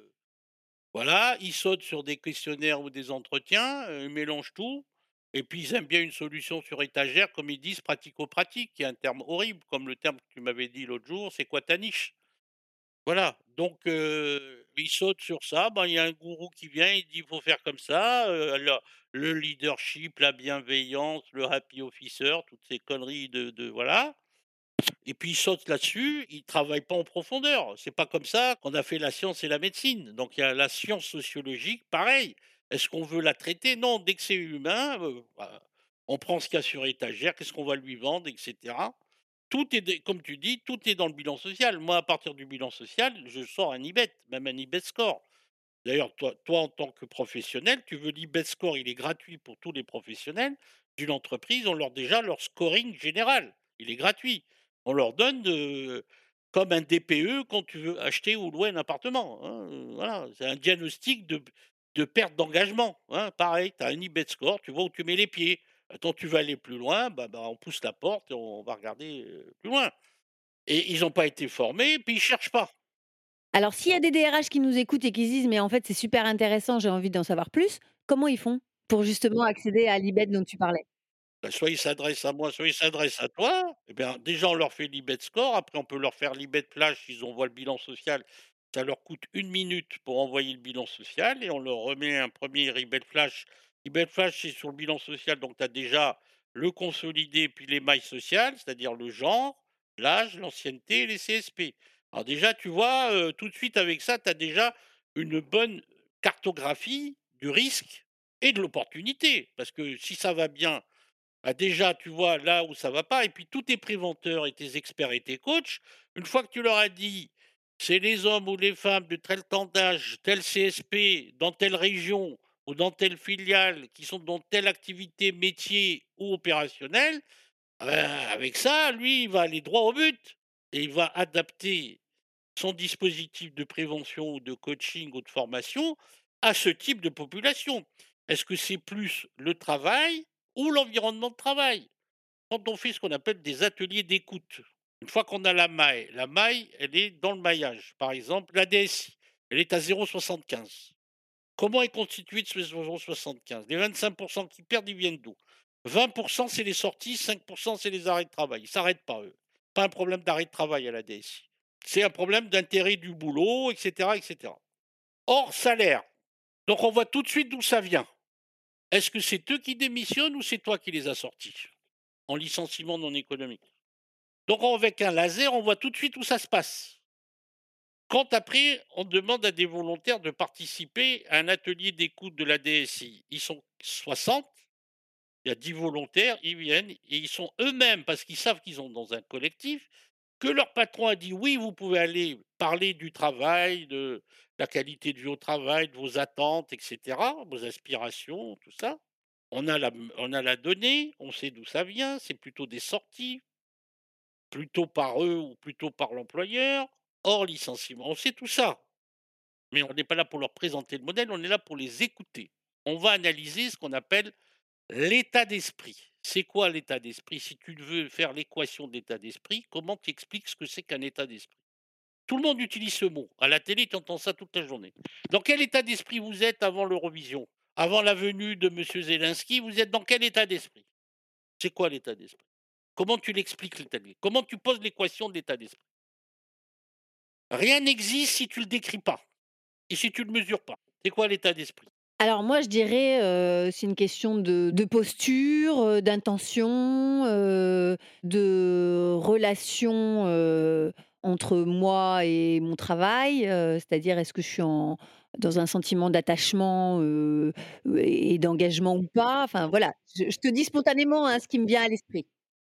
voilà, ils sautent sur des questionnaires ou des entretiens, ils mélangent tout et puis ils aiment bien une solution sur étagère, comme ils disent pratico-pratique, qui est un terme horrible, comme le terme que tu m'avais dit l'autre jour: «C'est quoi ta niche?» Voilà, donc heu, ils sautent sur ça, ben, il y a un gourou qui vient, il dit: «Il faut faire comme ça», alors le leadership, la bienveillance, le happy officer, toutes ces conneries de voilà et puis ils sautent là-dessus, ils travaillent pas en profondeur. C'est pas comme ça qu'on a fait la science et la médecine. Donc il y a la science sociologique, pareil. Est-ce qu'on veut la traiter? Non, dès que c'est humain, bah, on prend ce qu'il y a sur étagère, qu'est-ce qu'on va lui vendre et cetera. Tout est comme tu dis, tout est dans le bilan social. Moi, à partir du bilan social, je sors un IBET, même un IBET score. D'ailleurs, toi toi, en tant que professionnel, tu veux l'IBET score, il est gratuit pour tous les professionnels d'une entreprise. On leur déjà leur scoring général, il est gratuit. On leur donne, heu, comme un DPE quand tu veux acheter ou louer un appartement, hein, heu, voilà. C'est un diagnostic de de perte d'engagement, hein, pareil, tu as un IBET score, tu vois où tu mets les pieds. Quand tu veux aller plus loin, bah bah, on pousse la porte et on va regarder, plus loin et ils ont pas été formés, puis ils cherchent pas. Alors s'il y a des DRH qui nous écoutent et qui se disent: «Mais en fait, c'est super intéressant, j'ai envie d'en savoir plus», comment ils font pour justement accéder à l'IBET dont tu parlais? Bah, soit ils s'adressent à moi, soit ils s'adressent à toi. Et bien, déjà, on leur fait l'IBET score. Après, on peut leur faire l'IBET flash s'ils envoient le bilan social. Ça leur coûte une minute pour envoyer le bilan social et on leur remet un premier IBET flash. Flash, c'est sur le bilan social. Donc, tu as déjà le consolidé puis les mailles sociales, c'est-à-dire le genre, l'âge, l'ancienneté et les CSP. Alors, déjà, tu vois, euh, tout de suite avec ça, tu as déjà une bonne cartographie du risque et de l'opportunité. Parce que si ça va bien, ah déjà, tu vois là où ça va pas et puis tous tes préventeurs et tes experts et tes coachs, une fois que tu leur as dit: «C'est les hommes ou les femmes de tel temps d'âge, tel CSP, dans telle région ou dans telle filiale, qui sont dans telle activité, métier ou opérationnel», bah, avec ça, lui, il va aller droit au but et il va adapter son dispositif de prévention ou de coaching ou de formation à ce type de population. Est-ce que c'est plus le travail ou l'environnement de travail? Quand on fait ce qu'on appelle des ateliers d'écoute, une fois qu'on a la maille, la maille, elle est dans le maillage. Par exemple, la DSI, elle est à 0,75. Comment est constituée de ce 0,75 Les 25% qui perdent, ils viennent d'où? 20% c'est les sorties, 5% c'est les arrêts de travail. Ils ne s'arrêtent pas, eux. Pas un problème d'arrêt de travail à la DSI. C'est un problème d'intérêt du boulot, etc., etc. Hors salaire. Donc on voit tout de suite d'où ça vient. Est-ce que c'est eux qui démissionnent ou c'est toi qui les as sortis? En licenciement non économique Donc avec un laser, on voit tout de suite où ça se passe. Quand après, on demande à des volontaires de participer à un atelier d'écoute de la DSI, ils sont 60, il y a 10 volontaires, ils viennent et ils sont eux-mêmes, parce qu'ils savent qu'ils sont dans un collectif, que leur patron a dit oui, vous pouvez aller parler du travail, de la qualité de vie au travail, de vos attentes, etc., vos aspirations, tout ça. On a la, on a la donnée, on sait d'où ça vient, c'est plutôt des sorties, plutôt par eux ou plutôt par l'employeur, hors licenciement. On sait tout ça. Mais on n'est pas là pour leur présenter le modèle, on est là pour les écouter. On va analyser ce qu'on appelle l'état d'esprit. C'est quoi l'état d'esprit? Si tu veux faire l'équation d'état d'esprit, comment tu expliques ce que c'est qu'un état d'esprit? Tout le monde utilise ce mot. À la télé, tu entends ça toute la journée. Dans quel état d'esprit vous êtes avant l'Eurovision? Avant la venue de M. Zelensky, vous êtes dans quel état d'esprit? C'est quoi l'état d'esprit? Comment tu l'expliques l'état d'esprit? Comment tu poses l'équation de l'état d'esprit? Rien n'existe si tu le décris pas et si tu le mesures pas. C'est quoi l'état d'esprit? Alors moi, je dirais, c'est une question de de posture, d'intention, de relation, entre moi et mon travail, c'est-à-dire est-ce que je suis en dans un sentiment d'attachement, et et d'engagement ou pas? Enfin voilà, je je te dis spontanément, hein, ce qui me vient à l'esprit.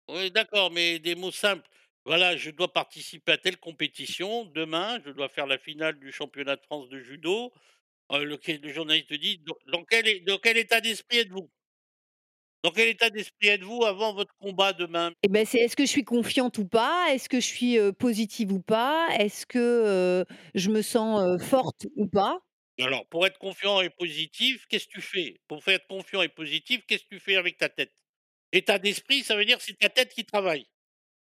Oui, d'accord, mais des mots simples. Voilà, je dois participer à telle compétition. Demain, je dois faire la finale du championnat de France de judo. Heu, le journaliste te dit: «Dans quel é dans quel état d'esprit êtes-vous? Dans quel état d'esprit êtes-vous avant votre combat demain?» Et ben, c'est est-ce que je suis confiante ou pas? Est-ce que je suis, positive ou pas? Est-ce que, je me sens, forte ou pas? alors, pour être confiant et positif, qu'est-ce que tu fais? Pour faire être confiant et positif, qu'est-ce que tu fais avec ta tête? État d'esprit, ça veut dire c'est ta tête qui travaille.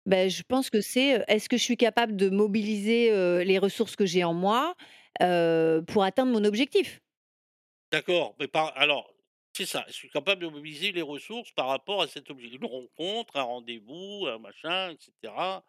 Ben, je pense que c'est, est-ce que je suis capable de mobiliser, les ressources que j'ai en moi, pour atteindre mon objectif? D'accord, mais par alors, c'est ça, je suis capable de mobiliser les ressources par rapport à cet objet une rencontre, un rendez-vous, un machin et cetera.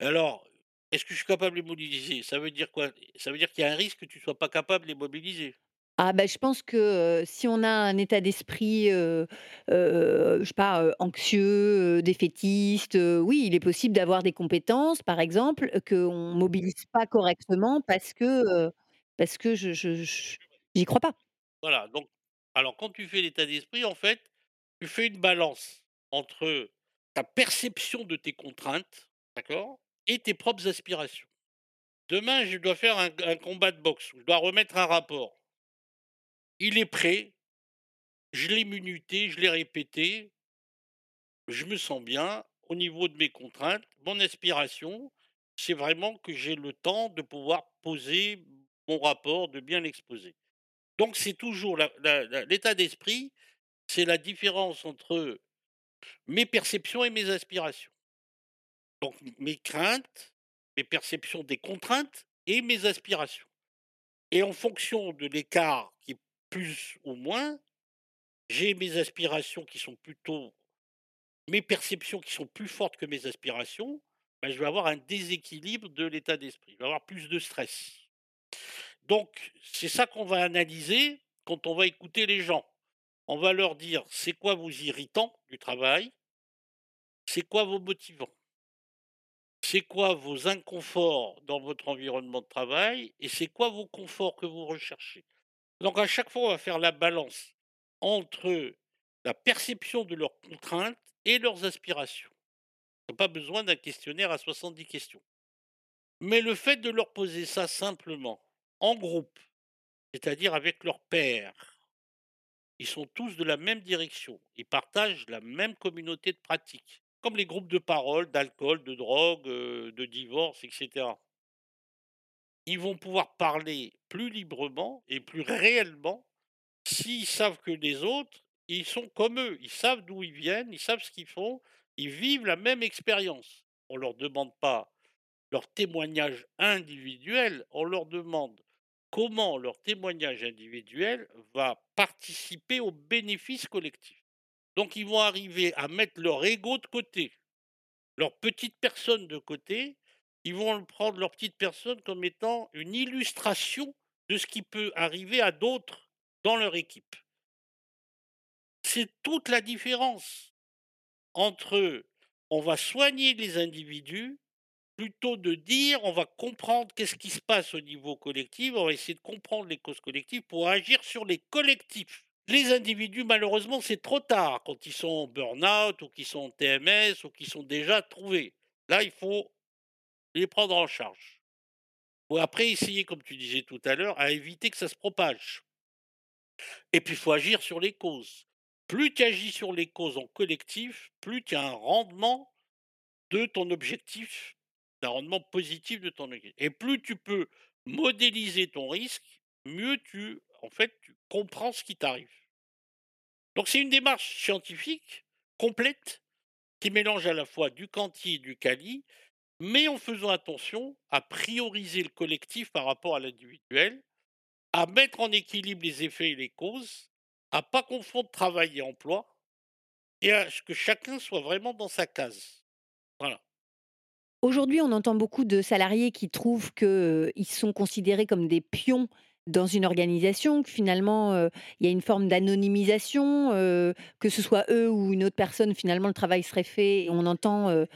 Alors, est-ce que je suis capable de les mobiliser? Ça veut dire quoi? Ça veut dire qu'il y a un risque que tu sois pas capable de les mobiliser? Ah bah, je pense que, heu, si on a un état d'esprit, heu heu, je sais pas, heu, anxieux, heu, défaitiste, heu, oui, il est possible d'avoir des compétences, par exemple, heu, qu'on mobilise pas correctement parce que, heu, parce que je je je j'y crois pas. Voilà, donc alors quand tu fais l'état d'esprit, en fait, tu fais une balance entre ta perception de tes contraintes, d'accord? Et tes propres aspirations. Demain, je dois faire un un combat de boxe, je dois remettre un rapport. Il est prêt, je l'ai minuté, je l'ai répété, je me sens bien au niveau de mes contraintes. Mon aspiration, c'est vraiment que j'ai le temps de pouvoir poser mon rapport, de bien l'exposer. Donc c'est toujours l'état d'esprit, c'est la différence entre mes perceptions et mes aspirations. Donc mes craintes, mes perceptions des contraintes et mes aspirations. Et en fonction de l'écart plus ou moins, j'ai mes aspirations qui sont plutôt mes perceptions qui sont plus fortes que mes aspirations, bah, je vais avoir un déséquilibre de l'état d'esprit. Je vais avoir plus de stress. Donc, c'est ça qu'on va analyser quand on va écouter les gens. On va leur dire c'est quoi vos irritants du travail, c'est quoi vos motivants, c'est quoi vos inconforts dans votre environnement de travail? Et c'est quoi vos conforts que vous recherchez? Donc à chaque fois, on va faire la balance entre la perception de leurs contraintes et leurs aspirations. Ils n'ont pas besoin d'un questionnaire à 70 questions. Mais le fait de leur poser ça simplement, en groupe, c'est-à-dire avec leurs pairs, ils sont tous de la même direction, ils partagent la même communauté de pratiques, comme les groupes de parole, d'alcool, de drogue, euh, de divorce, etc. Ils vont pouvoir parler plus librement et plus réellement s'ils savent que les autres, ils sont comme eux, ils savent d'où ils viennent, ils savent ce qu'ils font, ils vivent la même expérience. On ne leur demande pas leur témoignage individuel, on leur demande comment leur témoignage individuel va participer au bénéfice collectif. Donc ils vont arriver à mettre leur ego de côté, leur petite personne de côté, ils vont prendre leur petite personne comme étant une illustration de ce qui peut arriver à d'autres dans leur équipe. C'est toute la différence entre on va soigner les individus plutôt de dire on va comprendre qu'est-ce qui se passe au niveau collectif, on va essayer de comprendre les causes collectives pour agir sur les collectifs. Les individus, malheureusement, c'est trop tard quand ils sont en burn-out ou qu'ils sont en TMS ou qu'ils sont déjà trouvés. Là, il faut les prendre en charge. Ou après essayer, comme tu disais tout à l'heure, à éviter que ça se propage. Et puis, il faut agir sur les causes. Plus tu agis sur les causes en collectif, plus tu as un rendement de ton objectif, un rendement positif de ton objectif. Et plus tu peux modéliser ton risque, mieux tu, en fait, tu comprends ce qui t'arrive. Donc c'est une démarche scientifique complète qui mélange à la fois du quanti et du quali, mais en faisant attention à prioriser le collectif par rapport à l'individuel, à mettre en équilibre les effets et les causes, à pas confondre travail et emploi et à ce que chacun soit vraiment dans sa case. Voilà. Aujourd'hui, on entend beaucoup de salariés qui trouvent qu'ils sont considérés comme des pions dans une organisation, que finalement, il y a une forme d'anonymisation, que ce soit eux ou une autre personne, finalement, le travail serait fait et on entend,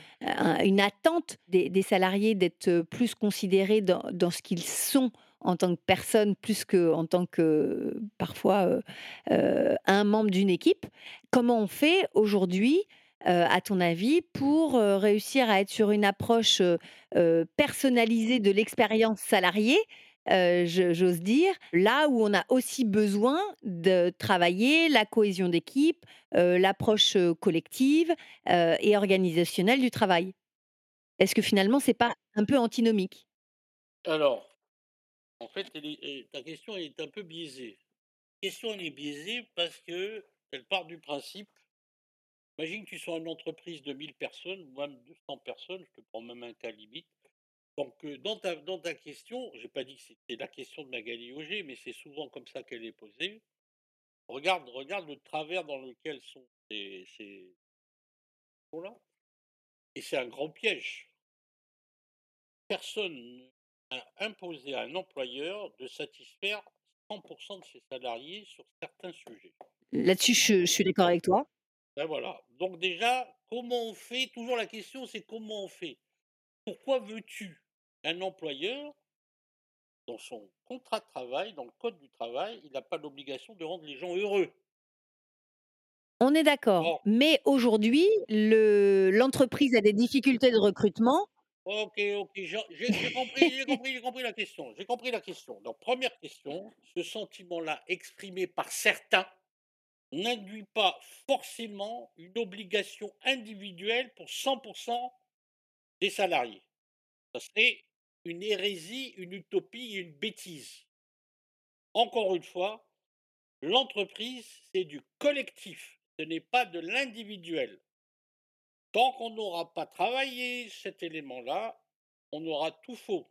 une attente des salariés d'être, plus considérés dans ce qu'ils sont en tant que personne, plus qu'en tant que, parfois, un membre d'une équipe. Comment on fait aujourd'hui, à ton avis, pour, réussir à être sur une approche, heu, personnalisée de l'expérience salariée, je j'ose dire, là où on a aussi besoin de travailler la cohésion d'équipe, heu, l'approche, collective, heu et organisationnelle du travail? Est-ce que finalement c'est pas un peu antinomique? Alors, en fait, elle ta question elle est un peu biaisée. La question elle est biaisée parce qu'elle part du principe imagine que tu sois une entreprise de 1000 personnes ou même de 100 personnes, je te prends même un cas limite. Donc, dans ta dans ta question, j'ai pas dit que c'était la question de Magali Auger, mais c'est souvent comme ça qu'elle est posée. Regarde regarde le travers dans lequel sont ces ces gens-là et c'est un grand piège. Personne n'a imposé à un employeur de satisfaire 100% de ses salariés sur certains sujets. Là-dessus, je je suis d'accord avec toi. Ben voilà, donc déjà, comment on fait? Toujours la question, c'est comment on fait? Pourquoi veux-tu un employeur dans son contrat de travail, dans le code du travail, il n'a pas l'obligation de rendre les gens heureux. On est d'accord, mais aujourd'hui, le l'entreprise a des difficultés de recrutement. OK, OK, j'ai compris, j'ai compris, j'ai compris la question, j'ai compris la question. Donc première question, ce sentiment-là exprimé par certains n'induit pas forcément une obligation individuelle pour 100 des salariés. Ça serait une hérésie, une utopie une bêtise. Encore une fois, l'entreprise, c'est du collectif, ce n'est pas de l'individuel. Tant qu'on n'aura pas travaillé cet élément-là, on aura tout faux.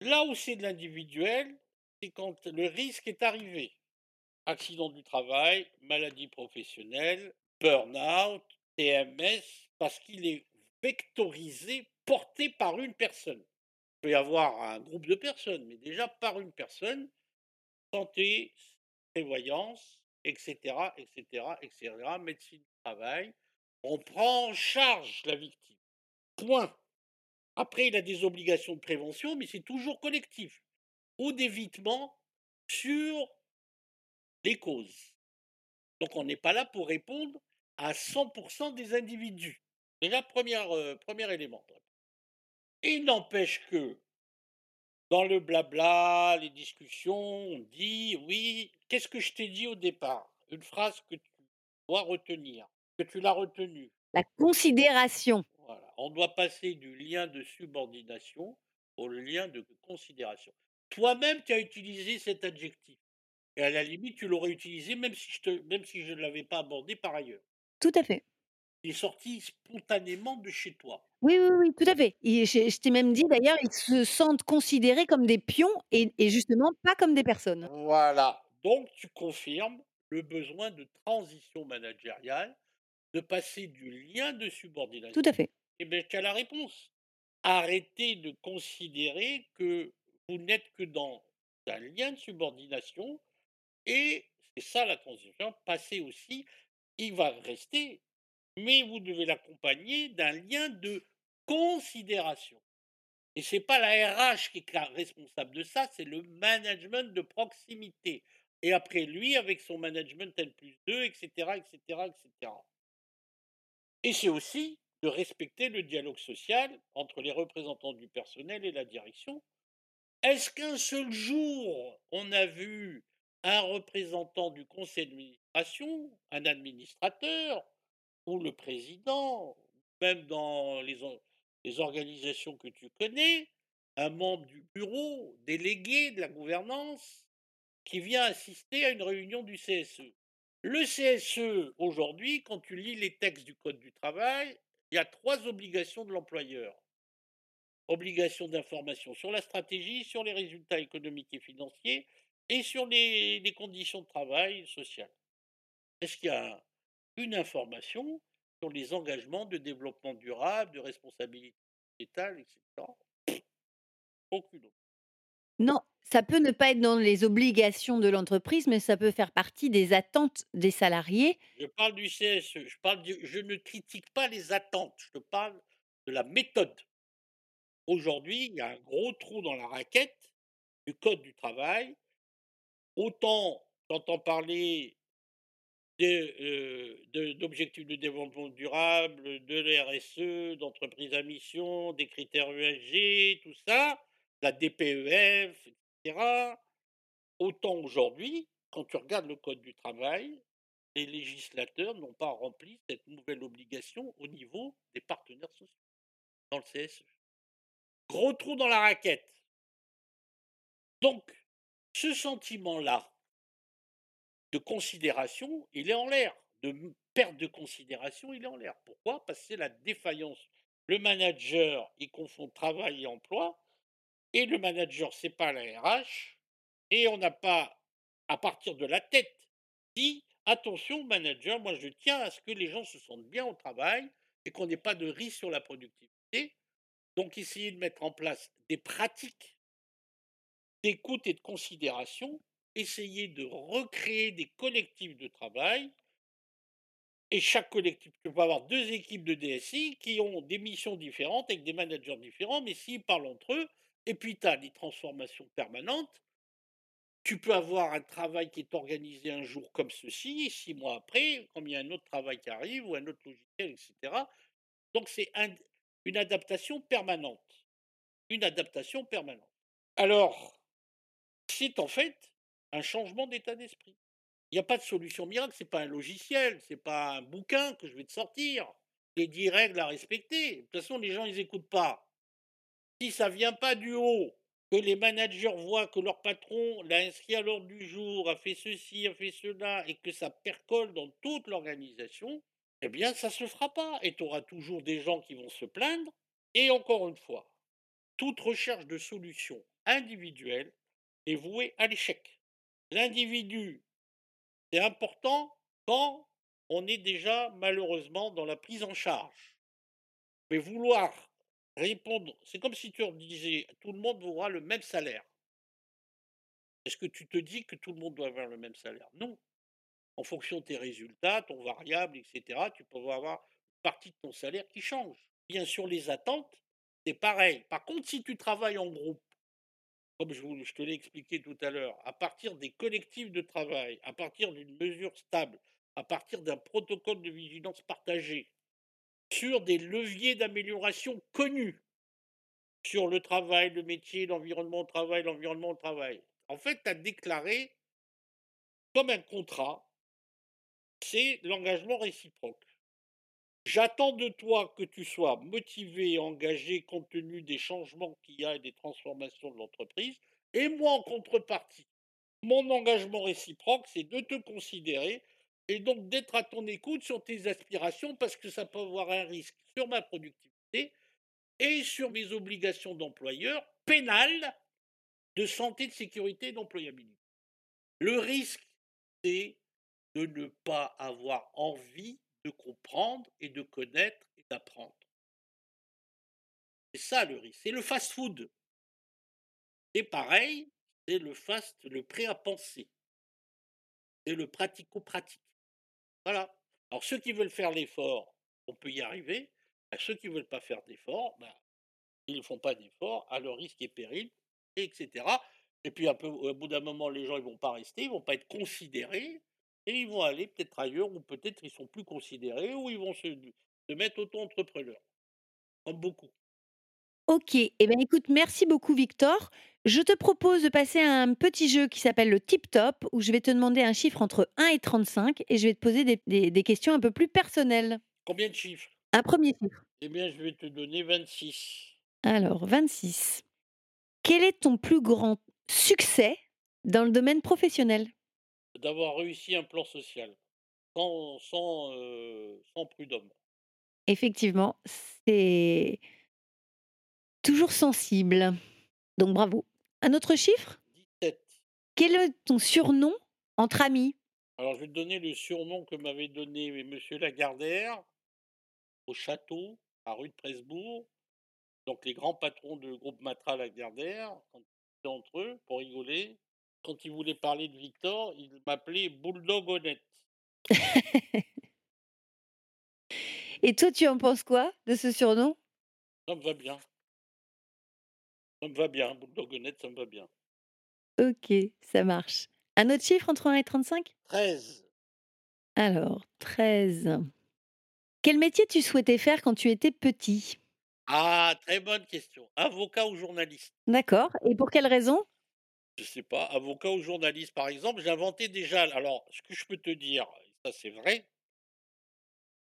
Là où c'est de l'individuel, c'est quand le risque est arrivé. Accident du travail, maladie professionnelle, burn-out, TMS, parce qu'il est vectorisé, porté par une personne. Il peut y avoir un groupe de personnes, mais déjà par une personne, santé, prévoyance, etc., etc., etc., médecine du travail. On prend en charge la victime. Point. Après, il a des obligations de prévention, mais c'est toujours collectif. Ou d'évitement sur les causes. Donc on n'est pas là pour répondre à 100% des individus. Déjà, première, heu, 1er élément. Il n'empêche que dans le blabla, les discussions, on dit: «Oui, qu'est-ce que je t'ai dit au départ?» une phrase que tu dois retenir, que tu l'as retenue. La considération. Voilà, on doit passer du lien de subordination au lien de considération. Toi-même, tu as utilisé cet adjectif et à la limite, tu l'aurais utilisé même si je même si je ne l'avais pas abordé par ailleurs. Tout à fait. Il est sorti spontanément de chez toi. Oui, oui, oui, tout à fait. Et je je t'ai même dit d'ailleurs, ils se sentent considérés comme des pions et et justement pas comme des personnes. Voilà, donc tu confirmes le besoin de transition managériale, de passer du lien de subordination Tout à fait. et bien, tu as la réponse. Arrêtez de considérer que vous n'êtes que dans un lien de subordination et c'est ça la transition, passer aussi, il va rester, mais vous devez l'accompagner d'un lien de considération et c'est pas la RH qui est responsable de ça, c'est le management de proximité et après lui avec son management N+2 et cetera et cetera et cetera. Et c'est aussi de respecter le dialogue social entre les représentants du personnel et la direction. Est-ce qu'un seul jour, on a vu un représentant du conseil d'administration, un administrateur ou le président, même dans les or les organisations que tu connais, un membre du bureau, délégué de la gouvernance, qui vient assister à une réunion du CSE? Le CSE, aujourd'hui, quand tu lis les textes du code du travail, il y a 3 obligations de l'employeur. Obligation d'information sur la stratégie, sur les résultats économiques et financiers et sur les les conditions de travail sociales. Est-ce qu'il y a une information sur les engagements de développement durable, de responsabilité sociétale et cetera? Aucune autre. Non, ça peut ne pas être dans les obligations de l'entreprise, mais ça peut faire partie des attentes des salariés. Je parle du CSE, je parle du je ne critique pas les attentes, je te parle de la méthode. Aujourd'hui, il y a un gros trou dans la raquette du code du travail. Autant j'entends parler de d'objectifs de développement durable, de l'RSE, d'entreprises à mission, des critères ESG, tout ça, la DPEF et cetera. Autant aujourd'hui, quand tu regardes le code du travail, les législateurs n'ont pas rempli cette nouvelle obligation au niveau des partenaires sociaux, dans le CSE. Gros trou dans la raquette. Donc, ce sentiment-là de considération, il est en l'air. De perte de considération, il est en l'air. Pourquoi? Parce que c'est la défaillance. Le manager, il confond travail et emploi et le manager, c'est pas la RH et on n'a pas, à partir de la tête, dit: «Attention manager, moi je tiens à ce que les gens se sentent bien au travail et qu'on n'ait pas de risque sur la productivité». Donc essayer de mettre en place des pratiques d'écoute et de considération, essayer de recréer des collectifs de travail et chaque collectif tu peux avoir 2 équipes de DSI qui ont des missions différentes avec des managers différents, mais s'ils parlent entre eux et puis tu as des transformations permanentes. Tu peux avoir un travail qui est organisé un jour comme ceci 6 mois après, comme il y a un autre travail qui arrive ou un autre logiciel et cetera. Donc c'est un une adaptation permanente. Une adaptation permanente. Alors, c'est en fait un changement d'état d'esprit. Il y a pas de solution miracle, c'est pas un logiciel, c'est pas un bouquin que je vais te sortir, les 10 règles à respecter. De toute façon, les gens ils écoutent pas. Si ça vient pas du haut, que les managers voient que leur patron l'a inscrit à l'ordre du jour, a fait ceci, a fait cela et que ça percole dans toute l'organisation, eh bien ça se fera pas et tu auras toujours des gens qui vont se plaindre et encore une fois, toute recherche de solution individuelle est vouée à l'échec. L'individu, c'est important quand on est déjà malheureusement dans la prise en charge. Mais vouloir répondre c'est comme si tu disais: «Tout le monde aura le même salaire». Est-ce que tu te dis que tout le monde doit avoir le même salaire? Non. En fonction de tes résultats, ton variable et cetera, tu peux avoir une partie de ton salaire qui change. Bien sûr, les attentes, c'est pareil. Par contre, si tu travailles en groupe, comme je vous te l'ai expliqué tout à l'heure, à partir des collectifs de travail, à partir d'une mesure stable, à partir d'un protocole de vigilance partagé, sur des leviers d'amélioration connus, sur le travail, le métier, l'environnement au travail, l'environnement au travail. En fait, tu as déclaré comme un contrat c'est l'engagement réciproque. J'attends de toi que tu sois motivé et engagé compte tenu des changements qu'il y a et des transformations de l'entreprise et moi en contrepartie, mon engagement réciproque, c'est de te considérer et donc d'être à ton écoute sur tes aspirations parce que ça peut avoir un risque sur ma productivité et sur mes obligations d'employeur pénales de santé, de sécurité et d'employabilité. Le risque, c'est de ne pas avoir envie de comprendre et de connaître et d'apprendre. C'est ça le risque, c'est le fast-food. Et pareil, c'est le fast le prêt à penser. C'est le pratico-pratique. Voilà. Alors ceux qui veulent faire l'effort, on peut y arriver. À ceux qui veulent pas faire d'effort, bah, ils ne font pas d'effort à leur risque et péril, et cetera. Et puis un peu au bout d'un moment, les gens ils vont pas rester, ils vont pas être considérés et ils vont aller peut-être ailleurs ou peut-être ils sont plus considérés ou ils vont se se mettre auto-entrepreneurs. Comme beaucoup. OK et ben, écoute, merci beaucoup Victor. Je te propose de passer à un petit jeu qui s'appelle le Tip Top, où je vais te demander un chiffre entre 1 et 35 et je vais te poser des des des questions un peu plus personnelles. Combien de chiffres? Un 1er chiffre. Eh bien, je vais te donner 26. Alors 26. Quel est ton plus grand succès dans le domaine professionnel? D'avoir réussi un plan social, sans sans, heu, sans prud'homme. Effectivement, c'est toujours sensible, donc bravo. Un autre chiffre? 17. Quel est ton surnom entre amis? Alors je vais te donner le surnom que m'avait donné monsieur Lagardère au château, à rue de Presbourg. Donc les grands patrons de groupe Matra Lagardère, quand ils étaient entre eux pour rigoler, quand ils voulaient parler de Victor, ils m'appelaient Bulldog Honnête. Et toi, tu en penses quoi de ce surnom? Ça me va bien. Ça me va bien, Bulldog Honnête, ça me va bien. OK, ça marche. Un autre chiffre entre 1 et 35? 13. Alors 13. Quel métier tu souhaitais faire quand tu étais petit? Ah, très bonne question. Avocat ou journaliste? D'accord et pour quelle raison? Je sais pas, avocat ou journaliste, par exemple, j'ai inventé déjà alors ce que je peux te dire, ça c'est vrai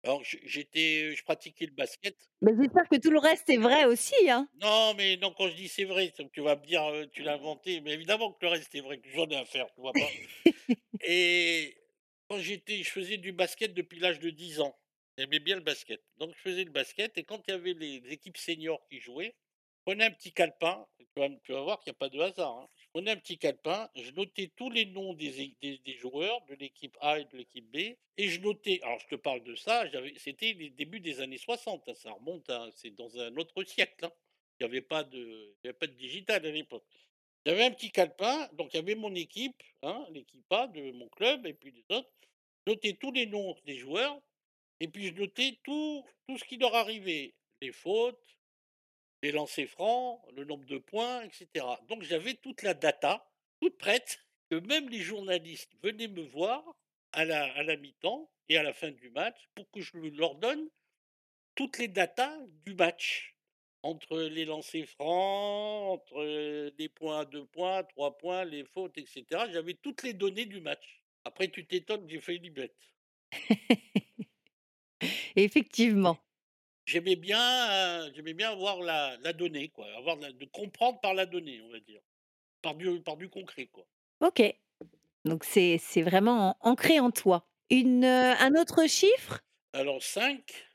alors j j'étais je pratiquais le basket. Bah, j'espère que tout le reste est vrai aussi, hein? Non, mais non, quand je dis: «C'est vrai», c'est tu vas me dire, «Tu l'as inventé», mais évidemment que le reste est vrai, que j'en ai à faire, tu vois pas? Et quand j'étais je faisais du basket depuis l'âge de 10 ans. J'aimais bien le basket. Donc je faisais le basket et quand il y avait les équipes seniors qui jouaient, je prenais un petit calepin, tu vas tu vas voir qu'il y a pas de hasard, hein. Je prenais un petit calepin, je notais tous les noms des des joueurs de l'équipe A et de l'équipe B et je notais alors je te parle de ça, c'était les débuts des années 60, hein, ça remonte à c'est dans un autre siècle, hein. Il y avait pas de avait pas de digital à l'époque. J'avais un petit calepin, donc il y avait mon équipe, hein, l'équipe A de mon club et puis les autres. Je notais tous les noms des joueurs et puis je notais tout tout ce qui leur arrivait, les fautes, les lancers francs, le nombre de points et cetera. Donc j'avais toute la data, toute prête, que même les journalistes venaient me voir à la mi-temps et à la fin du match pour que je leur donne toutes les datas du match. Entre les lancers francs, entre, heu, les points 2 points, 3 points, les fautes et cetera. J'avais toutes les données du match. Après tu t'étonnes j'ai fait Unibet. Effectivement. J'aimais bien, j'aimais bien avoir la la donnée quoi, avoir de la de comprendre par la donnée, on va dire. Par du par du concret, quoi. OK. Donc c'est c'est vraiment an ancré en toi. Une, heu, un autre chiffre? Alors 5.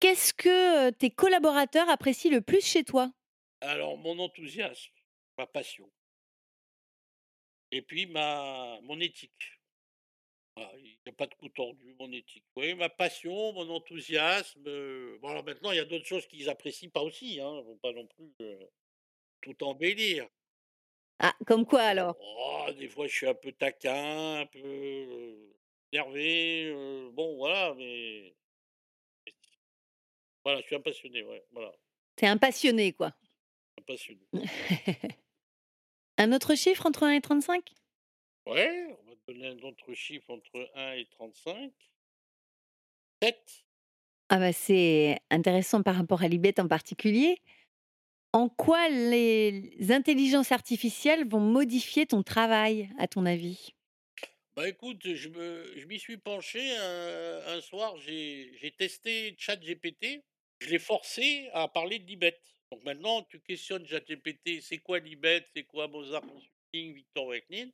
Qu'est-ce que, heu, tes collaborateurs apprécient le plus chez toi? Alors mon enthousiasme, ma passion. Et puis ma mon éthique. Voilà, il y a pas de coup tordu, mon éthique. Oui, ma passion, mon enthousiasme, heu, bon alors maintenant il y a d'autres choses qu'ils apprécient pas aussi, hein, faut pas non plus, heu, tout embellir. Ah, comme quoi alors? Oh, des fois je suis un peu taquin, un peu, heu, énervé, bon voilà, mais voilà, je suis un passionné, ouais, voilà. Tu es un passionné, quoi. Un passionné. Un autre chiffre entre 1 et 35? Ouais, un autre chiffre entre 1 et 35. 7. Ah bah, c'est intéressant par rapport à l'Ibet en particulier. En quoi les intelligences artificielles vont modifier ton travail, à ton avis? Bah, écoute, je me je m'y suis penché un un soir, j'ai j'ai testé ChatGPT, je l'ai forcé à parler de l'Ibet. Donc maintenant, tu questionnes ChatGPT: «C'est quoi l'Ibet? C'est quoi Mozart Consulting, Victor Vauquelin?»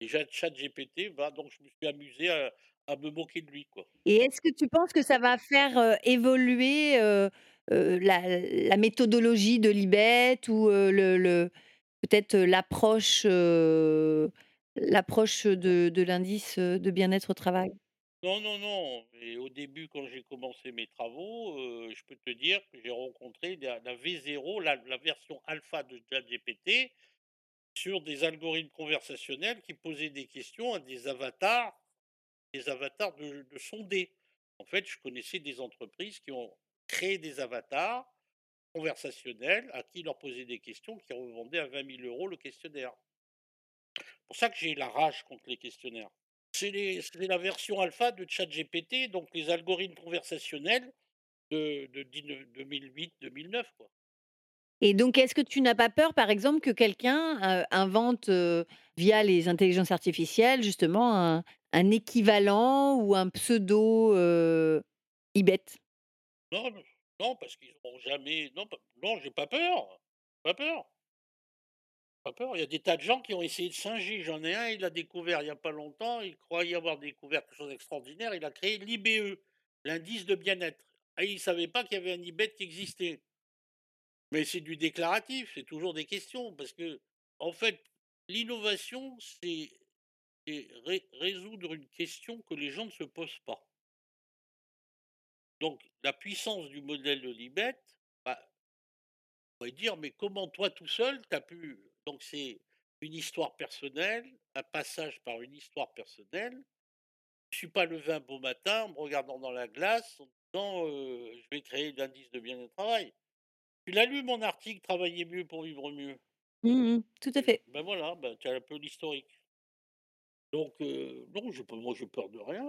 Et ChatGPT va donc je me suis amusé à à me moquer de lui, quoi. Et est-ce que tu penses que ça va faire, heu, évoluer, heu heu, la la méthodologie de l'Ibet ou, heu, le le peut-être, l'approche, l'approche de de l'indice, de bien-être au travail? Non, non, non et au début, quand j'ai commencé mes travaux, je peux te dire que j'ai rencontré la la V0, la la version alpha de ChatGPT sur des algorithmes conversationnels qui posaient des questions à des avatars des avatars de de sondés. En fait, je connaissais des entreprises qui ont créé des avatars conversationnels à qui leur posaient des questions, qui revendaient à 20 000 € le questionnaire. Pour ça que j'ai la rage contre les questionnaires. C'est c'est la version alpha de ChatGPT, donc les algorithmes conversationnels de de dix-neuf 2008-2009, quoi. Et donc est-ce que tu n'as pas peur, par exemple, que quelqu'un, invente, via les intelligences artificielles, justement un équivalent ou un pseudo, Ibet? Non, non, parce qu'ils auront jamais non, pas non, j'ai pas peur, pas peur. Pas peur, il y a des tas de gens qui ont essayé de singer. J'en ai un, il a découvert il y a pas longtemps, il croyait avoir découvert quelque chose d'extraordinaire, il a créé l'IBE, l'indice de bien-être. Ah, ils savaient pas qu'il y avait un Nibet qui existait. Mais c'est du déclaratif, c'est toujours des questions parce que, en fait, l'innovation, c'est c'est ré résoudre une question que les gens ne se posent pas. Donc la puissance du modèle de Libet, bah, on pourrait dire: «Mais comment toi tout seul, tu as pu» donc c'est une histoire personnelle, un passage par une histoire personnelle. Je suis pas levé un beau matin en me regardant dans la glace en disant, «Je vais créer l'indice de bien-être travail». Tu l'as lu mon article «Travailler mieux pour vivre mieux»? Mmh mh. Tout à fait. Ben voilà, ben tu as un peu l'historique. Donc heu, non, j'ai pas moi j'ai peur de rien.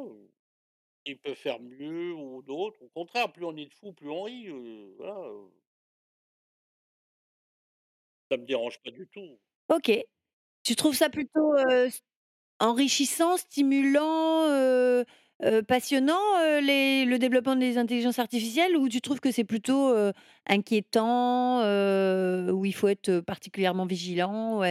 Il peut faire mieux ou d'autres, au contraire, plus on est de fous, plus on rit, heu, voilà, heu. Ça me dérange pas du tout. OK. Tu trouves ça plutôt, s enrichissant, stimulant, heu, passionnant, les le développement des intelligences artificielles? Ou tu trouves que c'est plutôt, heu, inquiétant, où il faut être, particulièrement vigilant?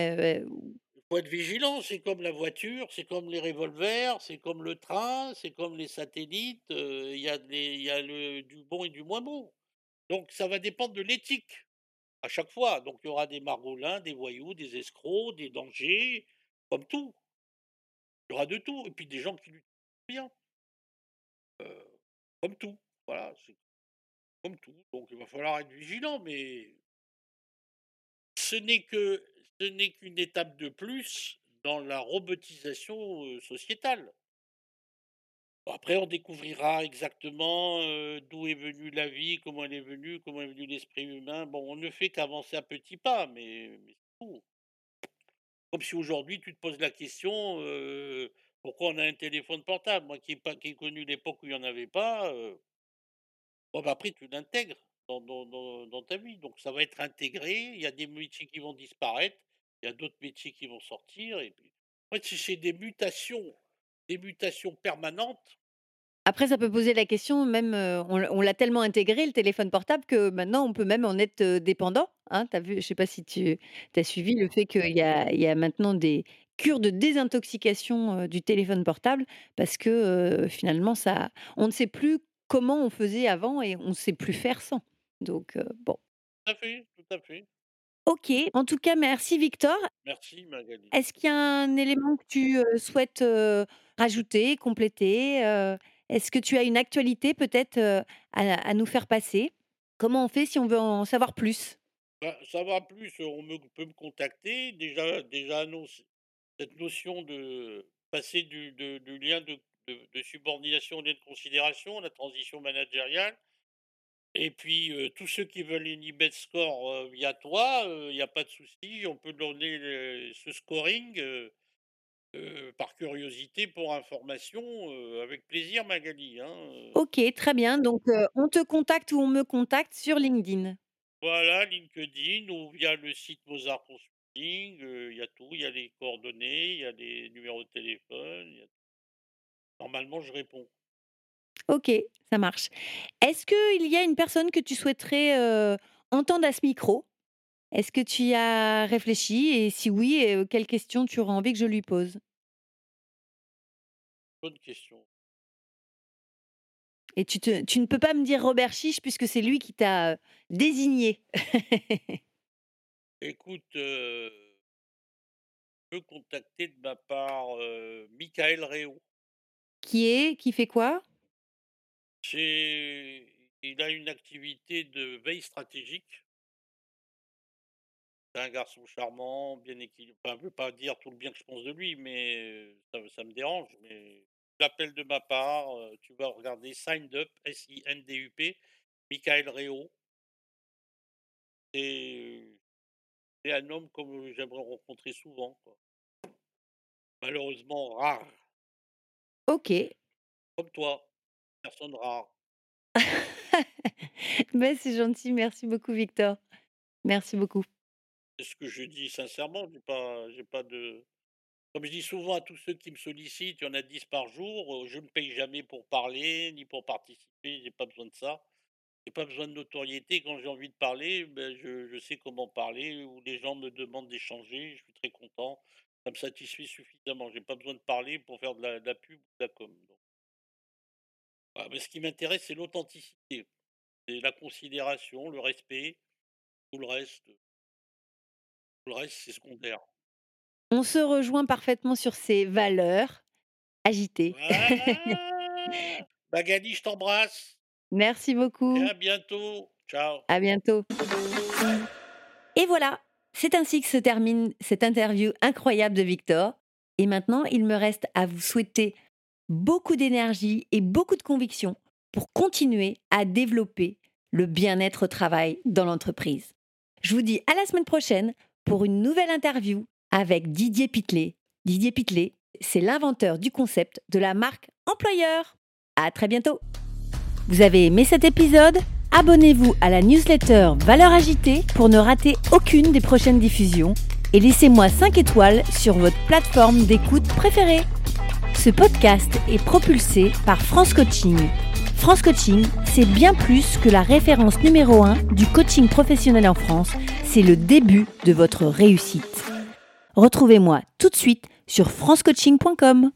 Il faut être vigilant, c'est comme la voiture, c'est comme les revolvers, c'est comme le train, c'est comme les satellites, il y a y a le du bon et du moins bon. Donc ça va dépendre de l'éthique, à chaque fois. Donc il y aura des margolins, des voyous, des escrocs, des dangers, comme tout. Il y aura de tout et puis des gens qui bien. Comme tout, voilà, comme tout. Donc il va falloir être vigilant, mais ce n'est que ce n'est qu'une étape de plus dans la robotisation, sociétale. Après on découvrira exactement, d'où est venue la vie, comment elle est venue, comment est venu l'esprit humain. Bon, on ne fait qu'avancer à petits pas, mais mais c'est tout. Comme si aujourd'hui tu te poses la question, «Pourquoi on a un téléphone portable?» moi qui ai pas qui ai connu l'époque où il y en avait pas, heu bon bah après tu l'intègres dans dans dans dans ta vie, donc ça va être intégré. Il y a des métiers qui vont disparaître, il y a d'autres métiers qui vont sortir et puis en fait c'est des mutations des mutations permanentes. Après, ça peut poser la question même, heu, on l'a on l'a tellement intégré le téléphone portable que maintenant on peut même en être, heu, dépendant, hein. As vu je sais pas si tu as suivi le fait qu'il y a maintenant des cures de désintoxication, du téléphone portable parce que, finalement ça on ne sait plus comment on faisait avant et on sait plus faire sans. Donc bon. Tout à fait, tout à fait. OK, en tout cas merci Victor. Merci Magali. Est-ce qu'il y a un élément que tu, souhaites, rajouter, compléter? Est-ce que tu as une actualité peut-être, à à nous faire passer? Comment on fait si on veut en savoir plus? Bah, savoir plus, on me peut me contacter. Déjà déjà annonce cette notion de passer du de du lien de de de subordination au lien de considération, la transition managériale et puis, heu, tous ceux qui veulent une Ibedscore, heu, via toi, heu, il y a pas de souci, on peut donner ce scoring, par curiosité, pour information, avec plaisir Magali, hein. OK, très bien, donc on te contacte ou on me contacte sur LinkedIn? Voilà, LinkedIn ou via le site Mozart Consulting, heu, il y a tout, il y a les coordonnées, il y a les numéros de téléphone, il y a normalement je réponds. OK, ça marche. Est-ce qu'il y a une personne que tu souhaiterais, heu, entendre à ce micro? Est-ce que tu y as réfléchi? Et si oui, heu, quelles questions tu aurais envie que je lui pose? Bonne question. Et tu te tu ne peux pas me dire Robert Chiche puisque c'est lui qui t'a, heu, désigné. Écoute, heu peux contacter de ma part, heu, Michaël Réau. Qui est? Qui fait quoi? C'est il a une activité de veille stratégique. C'est un garçon charmant, bien équili enfin, je veux pas dire tout le bien que je pense de lui, mais heu, ça me ça me dérange, mais l'appel de ma part, heu, tu vas regarder Signed Up, S-I-N-D-U-P, Michaël Réau. Et c'est un homme comme j'aimerais rencontrer souvent, quoi. Malheureusement rare. OK. Comme toi, personne rare. Bah, c'est gentil, merci beaucoup Victor. Merci beaucoup. C'est ce que je dis sincèrement, j'ai pas j'ai pas de comme je dis souvent à tous ceux qui me sollicitent, il y en a 10 par jour, heu, je ne paye jamais pour parler, ni pour participer, j'ai pas besoin de ça. J'ai pas besoin de notoriété, quand j'ai envie de parler, beh, je je sais comment parler ou les gens me demandent d'échanger, je suis très content. Ça me satisfait suffisamment, j'ai pas besoin de parler pour faire de la de la pub ou de la com, donc. Mais ce qui m'intéresse, c'est l'authenticité. C'est la considération, le respect, tout le reste tout le reste, c'est secondaire. On se rejoint parfaitement sur ces valeurs agitées. Voilà! Magali, je t'embrasse Merci et beaucoup. à bientôt. Ciao. À bientôt. Et voilà, c'est ainsi que se termine cette interview incroyable de Victor. Et maintenant, il me reste à vous souhaiter beaucoup d'énergie et beaucoup de conviction pour continuer à développer le bien-être au travail dans l'entreprise. Je vous dis à la semaine prochaine pour une nouvelle interview avec Didier Pitlet. Didier Pitlet, c'est l'inventeur du concept de la marque employeur. À très bientôt. Vous avez aimé cet épisode Abonnez-vous à la newsletter Valeurs Agitée pour ne rater aucune des prochaines diffusions et laissez-moi 5 étoiles sur votre plateforme d'écoute préférée. Ce podcast est propulsé par France Coaching. France Coaching, c'est bien plus que la référence numéro 1 du coaching professionnel en France, c'est le début de votre réussite. Retrouvez-moi tout de suite sur francecoaching.com.